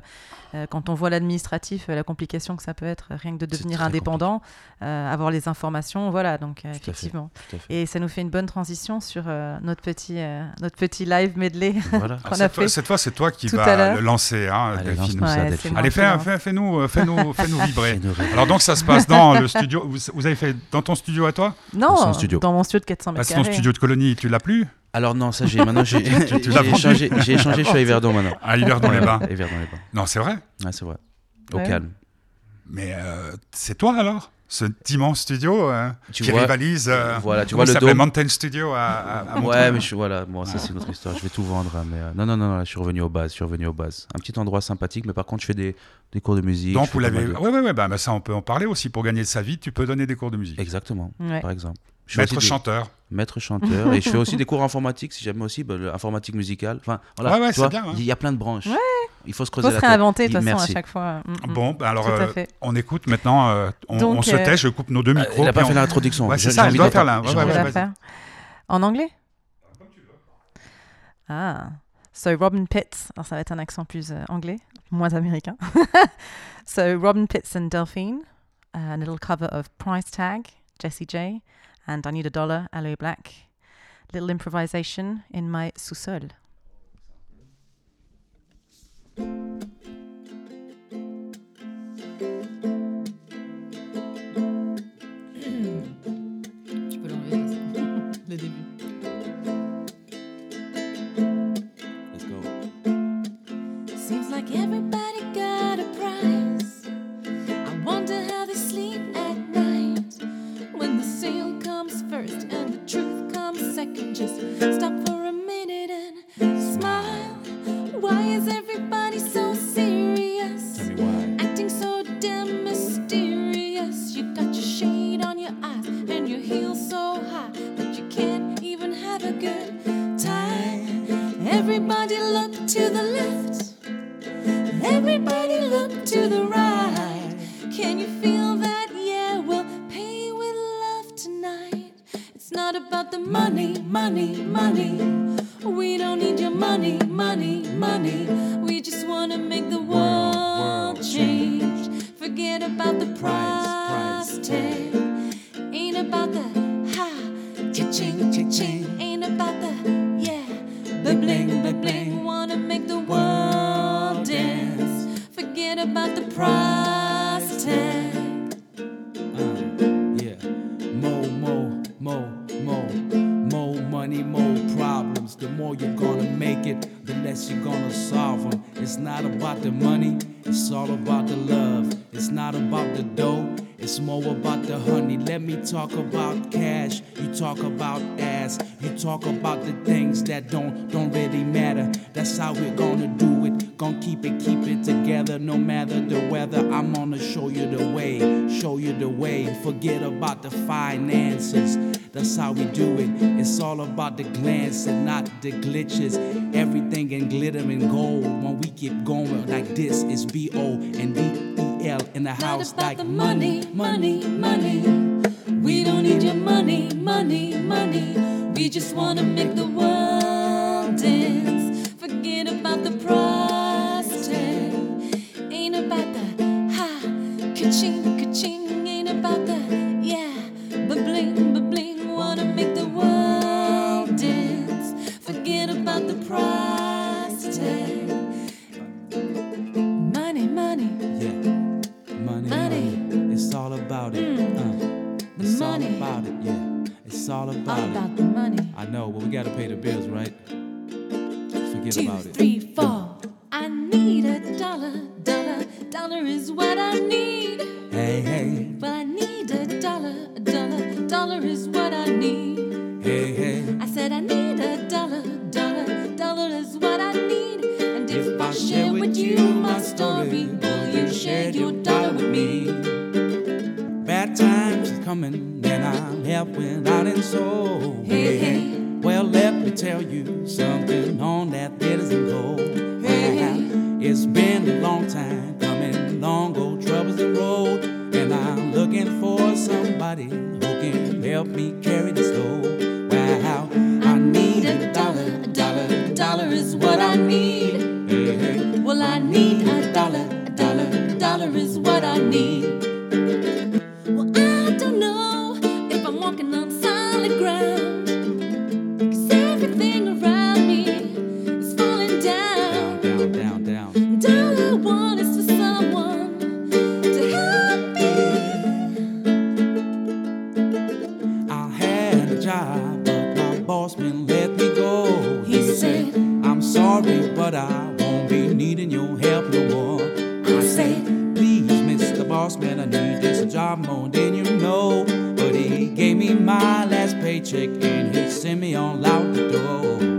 euh, quand on voit l'administratif euh, la complication que ça peut être rien que de devenir indépendant euh, avoir les informations voilà donc euh, effectivement et ça nous fait une bonne transition sur euh, notre petit euh, notre petit live medley Voilà. qu'on Alors, a cette, fois, fait cette fois, c'est toi qui vas le lancer, hein, Allez, Delphine. lance-nous ça, Ouais, Allez, fais, lance. fais, fais-nous, euh, fais-nous, fais-nous vibrer. Alors donc ça se passe dans le studio. Vous, vous avez fait dans ton studio à toi? Non Dans son studio. dans mon studio de 400 Parce mètres que ton studio de colonie, tu l'as plus? Alors non, ça j'ai maintenant j'ai échangé, j'ai échangé, je suis à Yverdon maintenant. à hiver dans les bains. Yverdon les bains. Non, c'est vrai. Ouais, c'est vrai. Au Ouais. calme. Mais euh, c'est toi alors cet immense studio euh, Tu qui vois- rivalise. euh, voilà, tu vois le dôme. Mountain Studio à, à. Ouais, mais je, voilà, bon, ça c'est une autre histoire. Je vais tout vendre, hein, mais euh, non, non, non, non, là, je suis revenu aux bases. Je suis revenu aux bases. Un petit endroit sympathique, mais par contre, je fais des, des cours de musique. Donc vous l'avez. Ouais, ouais, ouais. Bah, bah, ça, on peut en parler aussi. Pour gagner sa vie, tu peux donner des cours de musique. Exactement, Ouais. par exemple. Maître aussi des- chanteur. Maître chanteur. et je fais aussi des cours informatiques, si jamais aussi, bah, informatique musicale. Enfin, voilà. Ouais, ouais, c'est hein. Il y a plein de branches. Ouais. Il faut se faut creuser se la tête. réinventer de toute façon à chaque fois Mm, mm. Bon, bah, alors euh, on écoute maintenant. euh, on, Donc, on se euh, tait. Je coupe nos deux Euh, micros. Elle n'a pas fait on- l'introduction. Ouais, c'est ça, envie doit faire faire En anglais Ah. So Robin Pitts, alors ça va être un accent plus euh, anglais, moins américain. so Robin Pitts and Delphine, a little cover of Price Tag, Jessie J, and I Need a Dollar, Aloe Black. Little improvisation in my sous-sol. Hmm. L'enlever, le début. Just stop for a minute and smile. Why is everybody so serious? Tell me why. Acting so damn mysterious. You got your shade on your eyes and your heels so high that you can't even have a good time. Everybody look to the left. Everybody look to the right. Can you feel that? About the money, money, money. We don't need your money, money, money. We just wanna make the world change. Forget about the price tag. Ain't about the ha, cha-ching, cha-ching. Ain't about the yeah, bling, bling, bling. Wanna make the world dance. Forget about the price less you're gonna solve them. It's not about the money, it's all about the love. It's not about the dough, it's more about the honey. Let me talk about cash. You talk about ass. You talk about the things that don't don't really matter. That's how we're gonna do it. Gonna keep it, keep it together no matter the weather. I'm gonna show you the way, show you the way. Forget about the finances. That's how we do it. It's all about the glance and not the glitches. Everything in glitter and gold. When we keep going like this, it's B O and D L in the house like the money, money, money. We don't need your money, money, money. We just wanna make the world dance. Forget about the price tag. Ain't about the ha, ka-ching, ka-ching. Ain't about the out the door.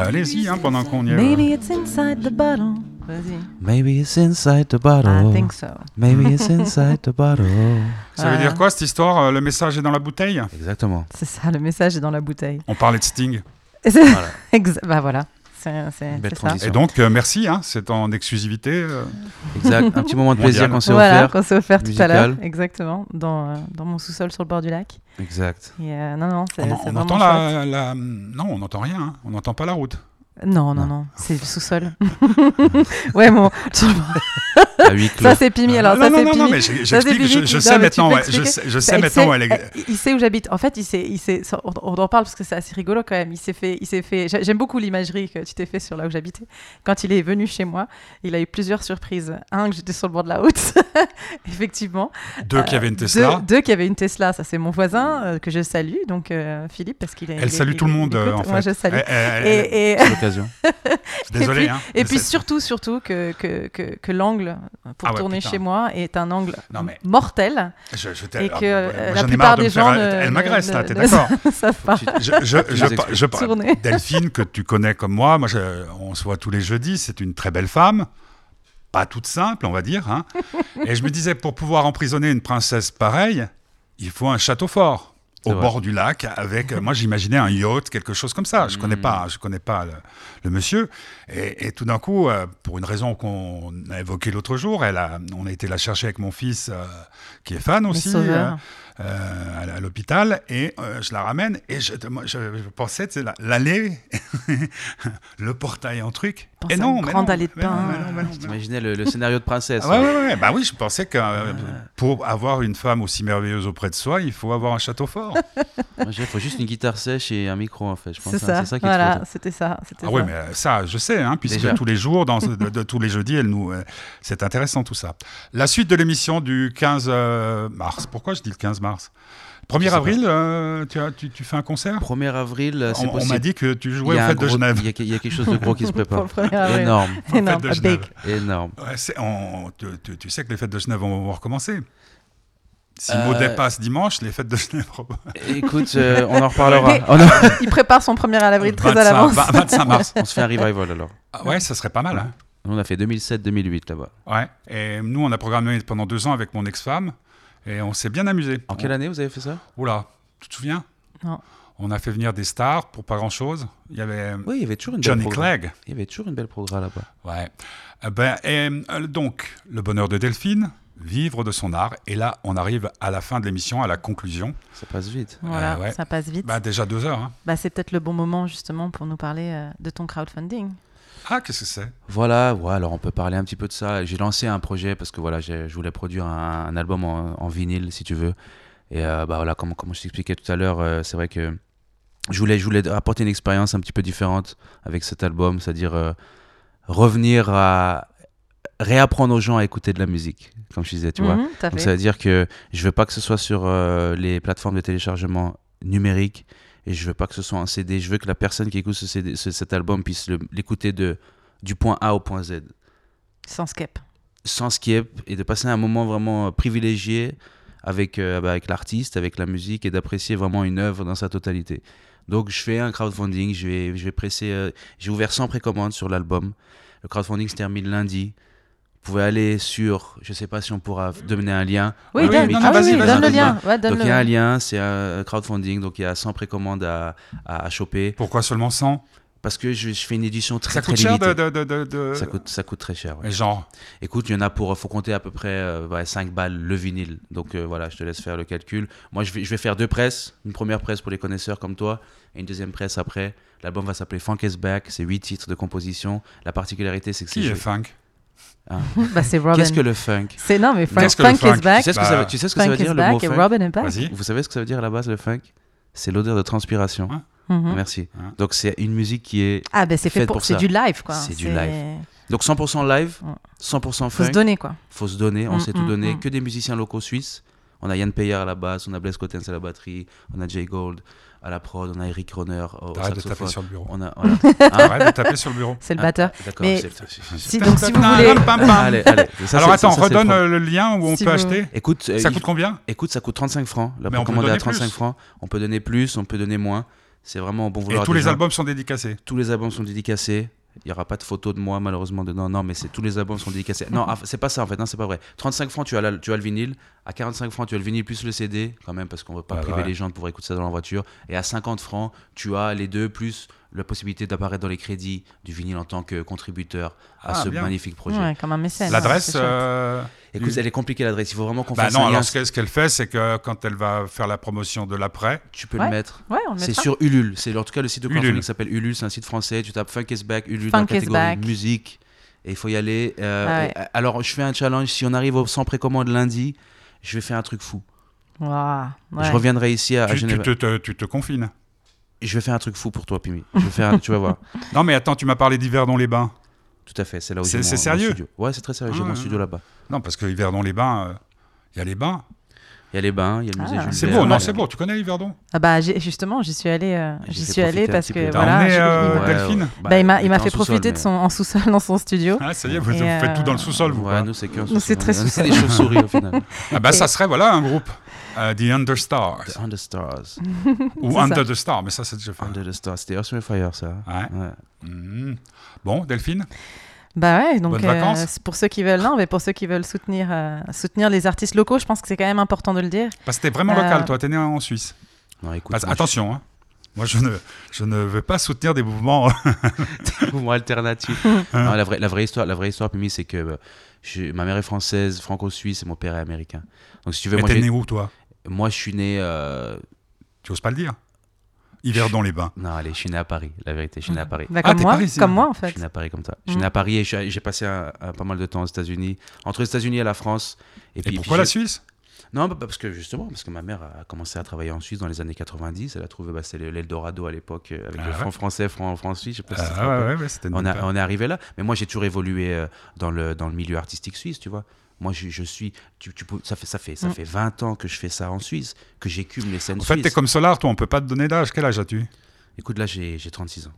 Bah, allez-y, hein, pendant qu'on y est. Maybe it's inside the bottle. Vas-y. Maybe it's inside the bottle. I think so. Maybe it's inside the bottle. Ça veut dire quoi cette histoire euh, Le message est dans la bouteille? Exactement. C'est ça, le message est dans la bouteille. On parlait de Sting. Voilà. Exa- bah voilà, c'est ça. transition. Et donc, euh, merci, hein, c'est en exclusivité. euh, Exact. Un petit moment de plaisir qu'on s'est Voilà, offert. qu'on s'est offert tout à l'heure. Exactement, dans, euh, dans mon sous-sol sur le bord du lac. Exact. Et euh, non, non, c'est on on vraiment entend la- Non, on n'entend rien. hein, On n'entend pas la route. Non, non, Non. non, c'est le sous-sol. ouais, clos. ça c'est Pimi. Alors non, ça non, c'est non, Pimi. non, mais j'ai- Ça, c'est j'explique. Je, sais tu maintenant. ouais, je sais, je sais Bah, il maintenant. sait- ouais, les- euh, il sait où j'habite. En fait, il sait, il sait, on, on en parle parce que c'est assez rigolo quand même. Il s'est fait, il s'est fait. j'ai- J'aime beaucoup l'imagerie que tu t'es fait sur là où j'habitais. Quand il est venu chez moi, il a eu plusieurs surprises. Un que j'étais sur le bord de la route, effectivement. Deux qui Euh, avaient une Tesla. Deux, deux qui avaient une Tesla. Ça c'est mon voisin euh, que je salue, donc euh, Philippe, parce qu'il est. il Elle est- salue il- tout le il monde, euh, en fait. Moi je salue. Elle- elle- elle- Et, l'occasion. Désolé. et puis, hein, et puis surtout, surtout que, que, que, que l'angle pour Ah ouais, tourner putain. chez moi est un angle Non, mais- mortel je- je et ah, que moi, euh, la plupart de des faire- gens Elle m'agresse là, t'es d'accord Je, je, je, nous par- je par- Tourner. Delphine, que tu connais comme moi, moi je- on se voit tous les jeudis, c'est une très belle femme, pas toute simple, on va dire. hein. Et je me disais, pour pouvoir emprisonner une princesse pareille, il faut un château fort au vrai. bord du lac, avec, moi j'imaginais un yacht, quelque chose comme ça. Je connais Mm. pas, je connais pas le, le monsieur. Et, et tout d'un coup, euh, pour une raison qu'on a évoquée l'autre jour, elle a, on a été la chercher avec mon fils, euh, qui est fan aussi. Euh, à l'hôpital et euh, je la ramène et je, je, je pensais la- l'allée, le portail en truc. Pense et non, une mais grande non, allée de non. T'imaginais le, le scénario de princesse. Ah ouais, ouais, ouais, bah oui, je pensais que euh, pour avoir une femme aussi merveilleuse auprès de soi, il faut avoir un château fort. Il faut juste une guitare sèche et un micro en fait. Je pense C'est hein, ça, c'est ça qui voilà, c'était ça. Ah oui, mais ça, je sais, hein, puisque Déjà. tous les jours, dans, de, de tous les jeudis, elle nous, euh, c'est intéressant tout ça. La suite de l'émission du 15 euh, mars. Pourquoi je dis le 15 mars? 1er sais pas. avril, euh, tu, as, tu, tu fais un concert? 1er avril, euh, c'est On, on possible. m'a dit que tu jouais au fait de Genève. Il y, a, il y a quelque chose de gros qui se Pour prépare. le 1er avril. Énorme, Énorme, de énorme. Ouais, c'est- on- tu, tu- tu sais que les fêtes de Genève vont, vont recommencer. Si Euh, Maudet passe dimanche, les fêtes de Genève. Écoute, euh, on en reparlera. Il prépare son premier à l'avril très à 25 l'avance. 25 mars. on se fait un revival alors. Ah ouais, ça serait pas mal. Hein. On a fait 2007-2008 là-bas. Ouais. Et nous, on a programmé pendant deux ans avec mon ex-femme et on s'est bien amusé. En quelle année vous avez fait ça? Oula, tu te souviens? Non. On a fait venir des stars pour pas grand-chose. Il y avait Oui, il y avait toujours une Johnny belle. Clegg. Il y avait toujours une belle progrès là-bas. Ouais. Eh ben, et, euh, donc, le bonheur de Delphine, vivre de son art. Et là, on arrive à la fin de l'émission, à la conclusion. Ça passe vite. Voilà, Euh, ouais. ça passe vite. Bah, déjà deux heures. hein. Bah, c'est peut-être le bon moment justement pour nous parler euh, de ton crowdfunding. Ah, qu'est-ce que c'est? Voilà, ouais, alors on peut parler un petit peu de ça. J'ai lancé un projet parce que voilà, je voulais produire un, un album en, en vinyle, si tu veux. Et euh, bah voilà, comme, comme je t'expliquais tout à l'heure, euh, c'est vrai que je voulais, je voulais apporter une expérience un petit peu différente avec cet album, c'est-à-dire euh, revenir à réapprendre aux gens à écouter de la musique, comme je disais, tu vois. Mhm, Donc fait. ça veut dire que je veux pas que ce soit sur euh, les plateformes de téléchargement numériques et je veux pas que ce soit un CD. Je veux que la personne qui écoute ce CD, ce- cet album puisse l'écouter de du point A au point Z Sans skip. sans skip et de passer un moment vraiment euh, privilégié avec, euh, bah, avec l'artiste, avec la musique et d'apprécier vraiment une œuvre dans sa totalité. Donc je fais un crowdfunding, je vais, je vais presser, euh, j'ai ouvert 100 précommandes sur l'album. Le crowdfunding se termine lundi. Vous pouvez aller sur, je sais pas si on pourra donner un lien. Oui, oui, donne, non, ah oui, vas-y, donne le lien. Ouais, donne Donc il y a un lien, c'est un crowdfunding, donc il y a 100 précommandes à, à, à choper. Pourquoi seulement 100 Parce que je, je fais une édition très Ça très coûte cher limitée. de... de, de, Ça, coûte, ça coûte très cher. ouais. Et genre, Écoute, il y en a pour, faut compter à peu près euh, ouais, 5 balles le vinyle. Donc euh, voilà, je te laisse faire le calcul. Moi, je vais, je vais faire deux presses. Une première presse pour les connaisseurs comme toi et une deuxième presse après. L'album va s'appeler Funk is Back. C'est 8 titres de composition. La particularité, c'est que c'est. qui est joué- funk Bah, c'est Robin. Qu'est-ce que le funk? C'est non, mais Qu'est-ce que le Funk funk? is back. tu sais, ce que ça, Bah, veut- tu sais ce que ça Funk veut dire is le mot funk? Robin is back. Vas-y. Vous savez ce que ça veut dire à la base le funk? C'est l'odeur de transpiration. Ouais. Mhm. Merci. Ouais. Donc c'est une musique qui est. Ah, ben c'est fait pour. pour C'est ça. du live, quoi. C'est du live. Donc 100% live, Ouais. 100% Faut se funk. donner, quoi. faut se donner, on Mm, sait mm, tout donner. mm. Que des musiciens locaux suisses. On a Yann Peyer à la basse, on a Blaise Cottens à la batterie, on a Jay Gold à la prod, on a Eric Roner au Arrête de taper sur le bureau. On a, voilà. Arrête de taper sur le bureau. C'est le Ah, batteur. D'accord, Mais c'est- c'est- Si, donc, si vous voulez. Allez, allez. Ça, Alors attends, ça, le redonne le lien où on Si peut vous- acheter. Écoute, euh, Ça il- coûte combien? Écoute, ça coûte 35 francs. La Mais on peut précommande est à donner 35 plus. francs. On peut donner plus, on peut donner moins. C'est vraiment au bon Et vouloir. tous des les gens. albums sont dédicacés. Tous les albums sont dédicacés. Il n'y aura pas de photo de moi malheureusement dedans. Non, mais c'est tous les albums sont dédicacés. Non, ah, c'est pas ça en fait. Non, c'est pas vrai. 35 francs, tu as, la- tu as le vinyle. À 45 francs, tu as le vinyle plus le CD quand même parce qu'on veut pas Ouais, priver ouais. les gens de pouvoir écouter ça dans la voiture. Et à 50 francs, tu as les deux plus la possibilité d'apparaître dans les crédits du vinyle en tant que contributeur à Ah, ce bien. magnifique projet. Ouais, comme un mécène. L'adresse chouette. euh, Écoute, du- elle est compliquée l'adresse. Il faut vraiment qu'on Bah fasse non, un lien. alors ce que- ce qu'elle fait, c'est que quand elle va faire la promotion de l'après, Tu peux Ouais. le mettre. Ouais, on le C'est sur Ulule. C'est en tout cas le site de Ulule. crowdfunding s'appelle Ulule. C'est un site français. Tu tapes Funk is Back, Ulule dans la catégorie back. musique. Et il faut y aller. Euh, Ah ouais. et- alors, je fais un challenge. Si on arrive au 100 précommande lundi, je vais faire un truc fou. Je reviendrai ici à, tu Genève. te, te- tu te confines. Je vais faire un truc fou pour toi, Pimi. Je vais faire, un- tu vas voir. Non mais attends, tu m'as parlé d'Yverdon-les-Bains. Tout à fait. C'est là où C'est- j'ai c'est mon- mon sérieux studio. Ouais, c'est très sérieux. J'ai Ah, mon ouais, studio là-bas. Non, parce que Yverdon-les-Bains, il y a les bains. Il y a les bains, il y a le musée Ah. Jules C'est Verne. beau, non, il y a- c'est beau. Tu connais Yverdon Ah bah j'ai- justement, j'y suis allée, euh, J'ai j'y fait suis allée profiter un parce petit que. T'as voilà. emmené, je- euh, il- Ouais, Delphine ouais. bah, il m'a, il m'a fait sous-sol, profiter de son en sous-sol dans son studio. Ah, ça y est, vous, Et, vous faites tout dans le euh, sous-sol, vous. Ouais, quoi. nous, c'est qu'un Nous, c'est très sous-sol. C'est sous-sol. des chauves-souris au final. Ah bah ça serait, voilà, un groupe. Euh, The Understars. The Under Stars. Ou Under ça. the Star, mais ça, c'est déjà fait. Under the Stars. C'était Earth, Fire, ça. Ouais. Ouais. Mhm. Bon, Delphine? Bah ouais, donc euh, pour ceux qui veulent, non, mais pour ceux qui veulent soutenir, euh, soutenir les artistes locaux, je pense que c'est quand même important de le dire. Parce que t'es vraiment Euh, local, toi, t'es né en Suisse. Non, écoute, Parce- moi, attention, hein. moi je ne, je ne veux pas soutenir des mouvements. mouvement alternatif. Non, la, vraie, la vraie histoire, la vraie histoire, Pimi, c'est que je- ma mère est française, franco-suisse, et mon père est américain. Donc, si tu veux, Mais moi, t'es né où, toi? Moi, je suis né. euh, Tu oses pas le dire Yverdon-les-Bains. Non, allez, je suis né à Paris. La vérité, je suis né à Paris. Bah, Ah, comme t'es moi, parisien. comme moi en Je fait. suis né à Paris comme ça. Je Mm. suis né à Paris et j'ai passé un- un- pas mal de temps aux États-Unis, entre les États-Unis et la France. Et, Et puis, pourquoi puis la Suisse? Non, bah, parce que justement, parce que ma mère a commencé à travailler en Suisse dans les années 90. Elle a trouvé, bah, c'était l'Eldorado à l'époque, euh, avec Ah le ouais. franc français, franc, franc suisse. Je sais pas Ah, ouais, ouais, ouais, c'était une on, a- on est arrivé là. Mais moi, j'ai toujours évolué euh, dans, le, dans le milieu artistique suisse, tu vois. Moi, je, je suis. Tu, tu peux- ça, fait, ça, fait, ça Mm. fait 20 ans que je fais ça en Suisse, que j'écume les scènes En fait, t'es comme Solar, toi, on peut pas te donner d'âge. Quel âge as-tu? Écoute, là, j'ai j'ai 36 ans.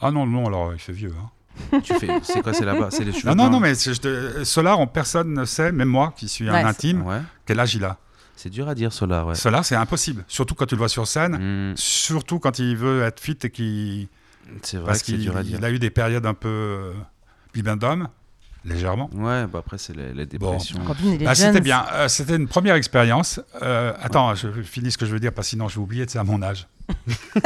Ah non, non, alors il fait vieux. hein. Tu fais. C'est quoi, c'est là-bas? C'est les cheveux Non, non, non, mais te- Solar, on, personne ne sait, même moi qui suis Ouais, un intime, Ouais. quel âge il a. C'est dur à dire, Solar, ouais. Solar, c'est impossible. Surtout quand tu le vois sur scène, Mm, surtout quand il veut être fit et qu'il. c'est vrai Parce qu'il dur à dire. il a eu des périodes un peu. euh, Libendum, légèrement. Ouais, bah après, c'est les, les dépressions. Robin, il est Bah, c'était bien. Euh, c'était une première expérience. Euh, attends, je finis ce que je veux dire, parce que sinon je vais oublier, c'est à mon âge.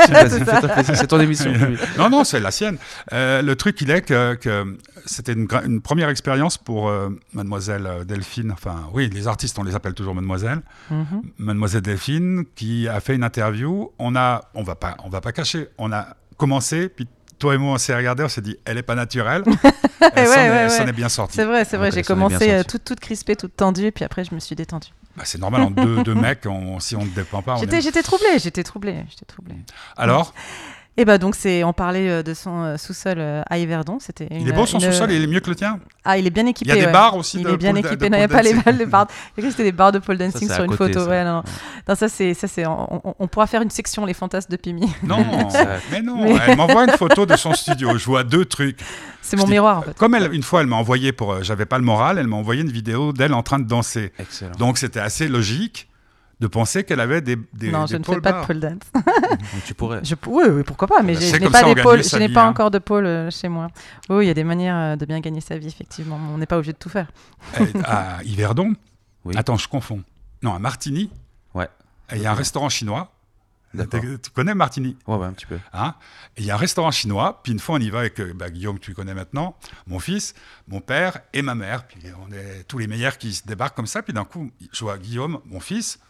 C'est ton émission. non, non, c'est la sienne. Euh, le truc, il est que, que c'était une, première expérience pour euh, Mademoiselle Delphine. Enfin, oui, les artistes, on les appelle toujours Mademoiselle. Mhm. Mademoiselle Delphine, qui a fait une interview. On a, on va pas, on va pas cacher. On a commencé, puis toi et moi, on s'est regardé, on s'est dit, elle est pas naturelle. Elle s'en Ouais, est- ouais, elle s'en ouais. est bien sortie. C'est vrai, c'est vrai. J'ai commencé euh, toute, toute crispée, toute tendue, puis après, je me suis détendue. Bah, c'est normal, en deux, deux mecs, on- si on ne dépend pas. on J'étais est- j'étais troublée, j'étais troublée, j'étais troublée. Alors, Et bah donc c'est, on parlait euh, de son euh, sous-sol euh, à Yverdon. C'était. il est beau son une- sous-sol, il est mieux que le tien? Ah, il est bien équipé. Il y a des ouais. bars aussi Il de est bien équipé. de Non, il n'y a pas les, dancing. les bars. J'ai cru que c'était des bars de pole dancing c'est sur une côté, photo. ça. Ouais, non. non, ça c'est, ça c'est. On, on- on pourra faire une section les fantasmes de Pimi. Non, mais non, Mais- elle m'envoie une photo de son studio. Je vois deux trucs. C'est mon dis- miroir en fait. Comme elle, une fois, elle m'a envoyé pour, j'avais pas le moral, elle m'a envoyé une vidéo d'elle en train de danser. Excellent. Donc c'était assez logique de penser qu'elle avait des, des non, des je ne fais pas bars. de pole dance. Donc, tu pourrais. Je, oui, oui, pourquoi pas, mais je n'ai pas des pôles. Je n'ai pas hein. encore de pôle euh, chez moi. Oui, il y a des manières euh, de bien gagner sa vie, effectivement. On n'est pas obligé de tout faire. À Yverdon. Oui. Attends, je confonds. Non, à Martigny. Ouais. Il y a un restaurant chinois. Tu connais Martigny? Ouais, ouais, un petit peu. Hein? Il y a un restaurant chinois, puis une fois on y va avec euh, bah, Guillaume, que tu connais maintenant, mon fils, mon père et ma mère. Puis on est tous les meilleurs qui se débarquent comme ça. Puis d'un coup, je vois Guillaume, mon fils,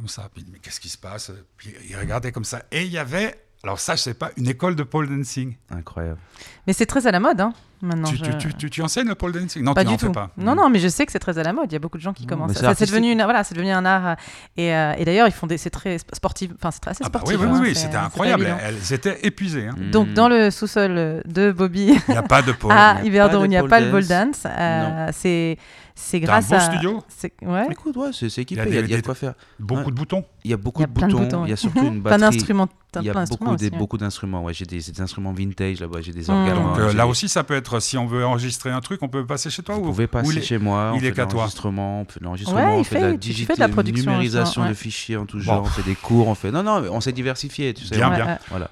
comme ça. Puis mais qu'est-ce qui se passe? Puis il regardait comme ça. Et il y avait, alors ça, je sais pas, une école de pole dancing. Incroyable. Mais c'est très à la mode, hein, maintenant. tu, je- tu, tu, tu- tu ensennes le pole dancing? Non, pas tu du n'en tout. fais pas. Non, non, mais je sais que c'est très à la mode. Il y a beaucoup de gens qui Non, commencent. ça, C'est devenu, une, voilà, c'est devenu un art. euh, Et, euh, et d'ailleurs, ils font des, c'est très sportif. Enfin, c'est très assez Ah bah sportif. oui, oui, hein, oui, c'est- c'était incroyable. Elles étaient épuisées. hein. Donc, Hmm. dans le sous-sol de Bobby Il n'y a pas de pole. à pas Yverdon, il n'y a pas le pole dance. euh, c'est c'est T'as un grâce beau à. studio? c'est- Ouais. Écoute, ouais, c'est équipé. Il y a y a, des- il y a de des- quoi faire. Beaucoup Ouais. de boutons. Il y a beaucoup y a de plein de boutons. boutons. Il y a surtout une batterie. d'instruments. Il y a beaucoup, d'instruments des, aussi, ouais. beaucoup d'instruments. Ouais, j'ai des, des instruments vintage là-bas. J'ai des Hmm. organes. Donc euh, là aussi, ça peut être, si on veut enregistrer un truc, on peut passer chez toi Vous ou pouvez ou passer est- chez moi, on il est fait de qu'à toi. on fait de l'enregistrement, Ouais, on il fait de la fait- tu digit- fais de la production, numérisation de fichiers en tout Bon. genre, on fait des cours, on fait... Non, non, on s'est diversifié, tu sais. Bien, on- Ouais, bien. Voilà.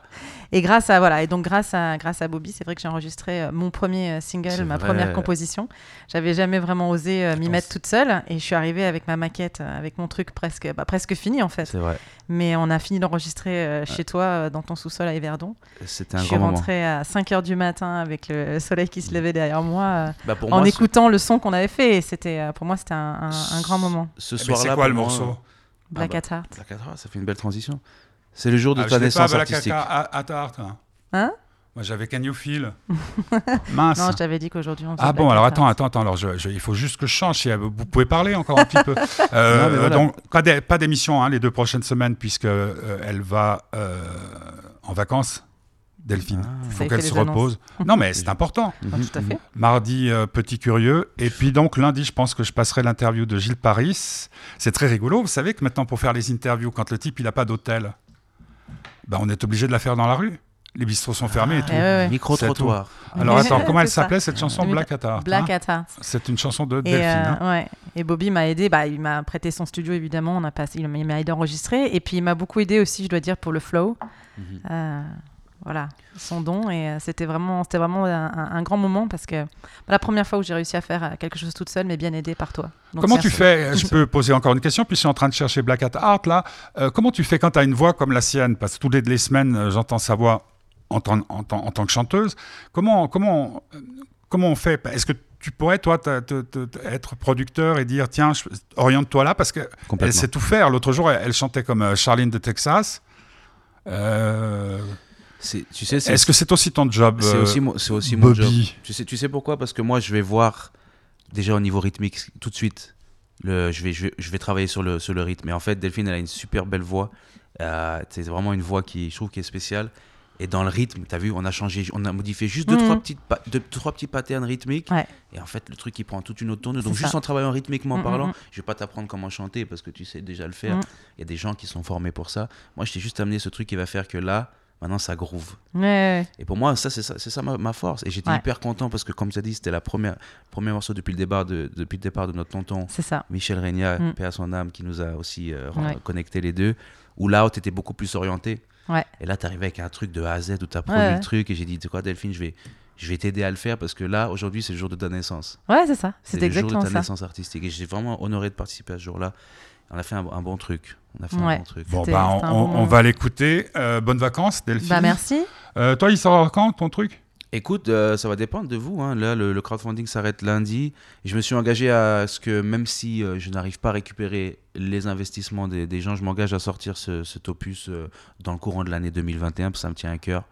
Et grâce à voilà, et donc grâce à grâce à Bobby, c'est vrai que j'ai enregistré euh, mon premier euh, single, ma vrai. première composition. J'avais jamais vraiment osé euh, m'y mettre toute seule, et je suis arrivée avec ma maquette, avec mon truc presque bah, presque fini en fait. C'est vrai. Mais on a fini d'enregistrer euh, chez toi euh, dans ton sous-sol à Yverdon. C'était Je un suis grand moment. rentrée à 5 h du matin avec le soleil qui se levait derrière moi, Bah, pour en moi, écoutant le son qu'on avait fait. Et c'était pour moi c'était un, un- un grand moment. Ce Eh ben, soir-là, C'est quoi le morceau? Black bah, at Heart. Black Heart, ça fait une belle transition. C'est le jour de Ah, ta pas, naissance Black artistique. At at Art. hein. Hein Moi, j'avais Feel. Mince. Non, je t'avais dit qu'aujourd'hui on faisait Ah bon, alors at attends, attends, attends. Alors, je- je- il faut juste que je change. Si, Vous pouvez parler encore un petit peu. Euh, Non, voilà. Donc, pas d'é- pas d'émission hein, les deux prochaines semaines, puisque euh, elle va euh, en vacances, Delphine. Ah. Il faut qu'elle se annonces. repose. Non, mais c'est important. Ah, tout à fait. Mardi, euh, Petit Curieux. Et puis donc, lundi, je pense que je passerai l'interview de Gilles Paris. C'est très rigolo. Vous savez que maintenant, pour faire les interviews, quand le type, il n'a pas d'hôtel, ben, on est obligé de la faire dans la rue. Les bistrots sont fermés et tout. Eh ouais, ouais. Micro-trottoir. Alors attends, comment elle s'appelait cette chanson Black at Heart Black hein at Heart. C'est une chanson de Et, Delphine. euh, hein. ouais. et Bobby m'a aidé, bah, il m'a prêté son studio évidemment, on a passé, il m'a aidé à enregistrer et puis il m'a beaucoup aidé aussi, je dois dire, pour le flow. Euh, voilà, son don et euh, c'était vraiment, c'était vraiment un, grand moment parce que bah, la première fois où j'ai réussi à faire euh, quelque chose toute seule, mais bien aidé par toi. Donc, Comment tu fais? Je peux poser encore une question, puis je suis en train de chercher Black at Heart là. Euh, comment tu fais quand tu as une voix comme la sienne? Parce que toutes les, les semaines, euh, j'entends sa voix en, tant- en tant- en tant que chanteuse. Comment, comment, euh, comment on fait? Est-ce que tu pourrais, toi, te- te- te- te- être producteur et dire tiens, oriente-toi là? Parce qu'elle sait tout faire. L'autre jour, elle, elle chantait comme euh, Charlene de Texas. Euh, C'est- Tu sais, c'est Est-ce que c'est aussi ton job c'est euh, aussi, mon- c'est aussi mon job. Bobby Tu sais, tu sais pourquoi? Parce que moi, je vais voir déjà au niveau rythmique tout de suite. Le, je, vais, je, vais, je vais travailler sur le, sur le rythme. Et en fait, Delphine, elle a une super belle voix. Euh, c'est vraiment une voix qui, je trouve, qui est spéciale. Et dans le rythme, tu as vu, on a changé, on a modifié juste deux, Mhm. trois, petites pa- deux, trois petits patterns rythmiques. Ouais. Et en fait, le truc, il prend toute une autre tournure. Donc, juste ça. en travaillant rythmiquement Mhm, parlant, mhm. je vais pas t'apprendre comment chanter parce que tu sais déjà le faire. Mhm. Il y a des gens qui sont formés pour ça. Moi, je t'ai juste amené ce truc qui va faire que là, maintenant, ça groove. Ouais, Et pour moi, ça, c'est ça, c'est ça ma, ma force. Et j'étais Ouais. hyper content parce que, comme tu as dit, c'était la première premier morceau depuis le départ de, depuis le départ de notre tonton c'est ça. Michel Regna, Mm. paix à son âme, qui nous a aussi euh, Ouais. connecté les deux. Où là, tu étais beaucoup plus orienté. Ouais. Et là, tu arrivais avec un truc de A à Z où tu as produit le truc. Et j'ai dit, tu sais quoi, Delphine, je vais, je vais t'aider à le faire parce que là, aujourd'hui, c'est le jour de ta naissance. Ouais, c'est ça. C'est le jour exactement de ta ça. naissance artistique. Et j'ai vraiment honoré de participer à ce jour-là. On a fait un, un bon truc. On a fait Ouais. un bon truc. Bon, C'était- bah, c'était un on, bon on moment. va l'écouter. Euh, bonnes vacances, Delphine. Bah merci. Euh, toi, il sort quand ton truc? Écoute, euh, ça va dépendre de vous. hein. Là, le, le crowdfunding s'arrête lundi. Je me suis engagé à ce que, même si euh, je n'arrive pas à récupérer les investissements des, des gens, je m'engage à sortir ce, cet opus euh, dans le courant de l'année 2021, parce que ça me tient à cœur.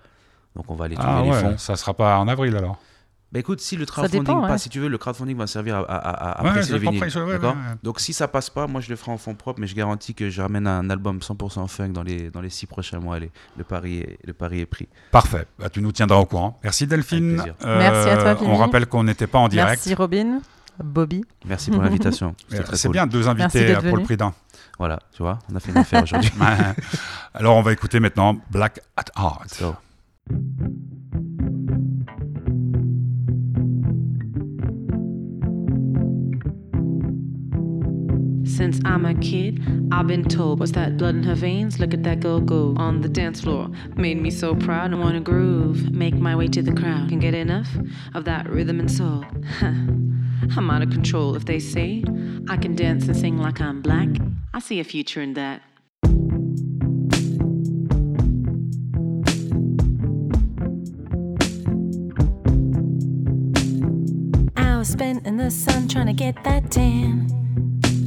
Donc, on va aller trouver Ah les ouais, fonds. ça sera pas en avril alors. Bah écoute, si le crowdfunding dépend, passe, ouais. si tu veux, le crowdfunding va servir à, à, à- à Ouais, presser les vinyles. ouais. Donc si ça passe pas, moi je le ferai en fonds propres, mais je garantis que je ramène un album 100% funk dans les, dans les six prochains mois. Allez, le pari est, le pari est pris. Parfait. Bah, tu nous tiendras au courant. Merci Delphine. Avec plaisir. Merci à toi. On rappelle qu'on n'était pas en direct. Merci Robin. Bobby. Merci pour l'invitation. Euh, C'est cool. bien, deux invités pour le prix d'un. Voilà, tu vois, on a fait une affaire aujourd'hui. Alors, on va écouter maintenant Black at Heart. So. Since I'm a kid, I've been told, what's that blood in her veins? Look at that girl go on the dance floor. Made me so proud and wanna groove. Make my way to the crowd. Can get enough of that rhythm and soul. I'm out of control if they say I can dance and sing like I'm black. I see a future in that. Hours spent in the sun trying to get that tan.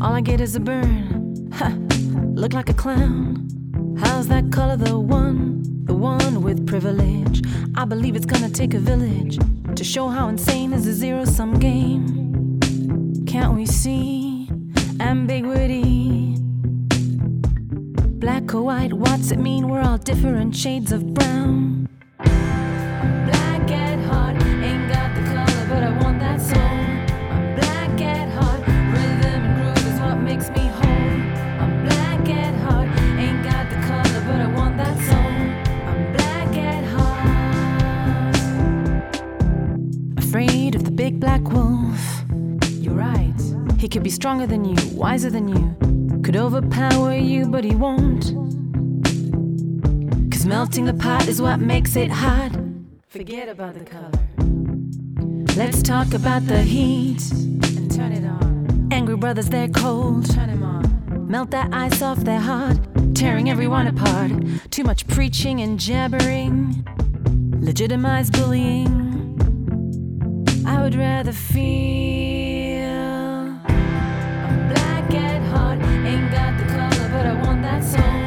All I get is a burn. Ha, look like a clown. How's that color the one? The one with privilege. I believe it's gonna take a village to show how insane is a zero sum game. Can't we see ambiguity? Black or white, what's it mean? We're all different shades of brown. Afraid of the big black wolf. You're right, he could be stronger than you, wiser than you, could overpower you, but he won't. Cause melting the pot is what makes it hot. Forget about the color. Let's talk about the heat and turn it on. Angry brothers, they're cold. Turn 'em on. Melt that ice off their heart, tearing everyone apart. Too much preaching and jabbering. Legitimize bullying. Would rather feel. I'm black at heart, ain't got the color, but I want that soul.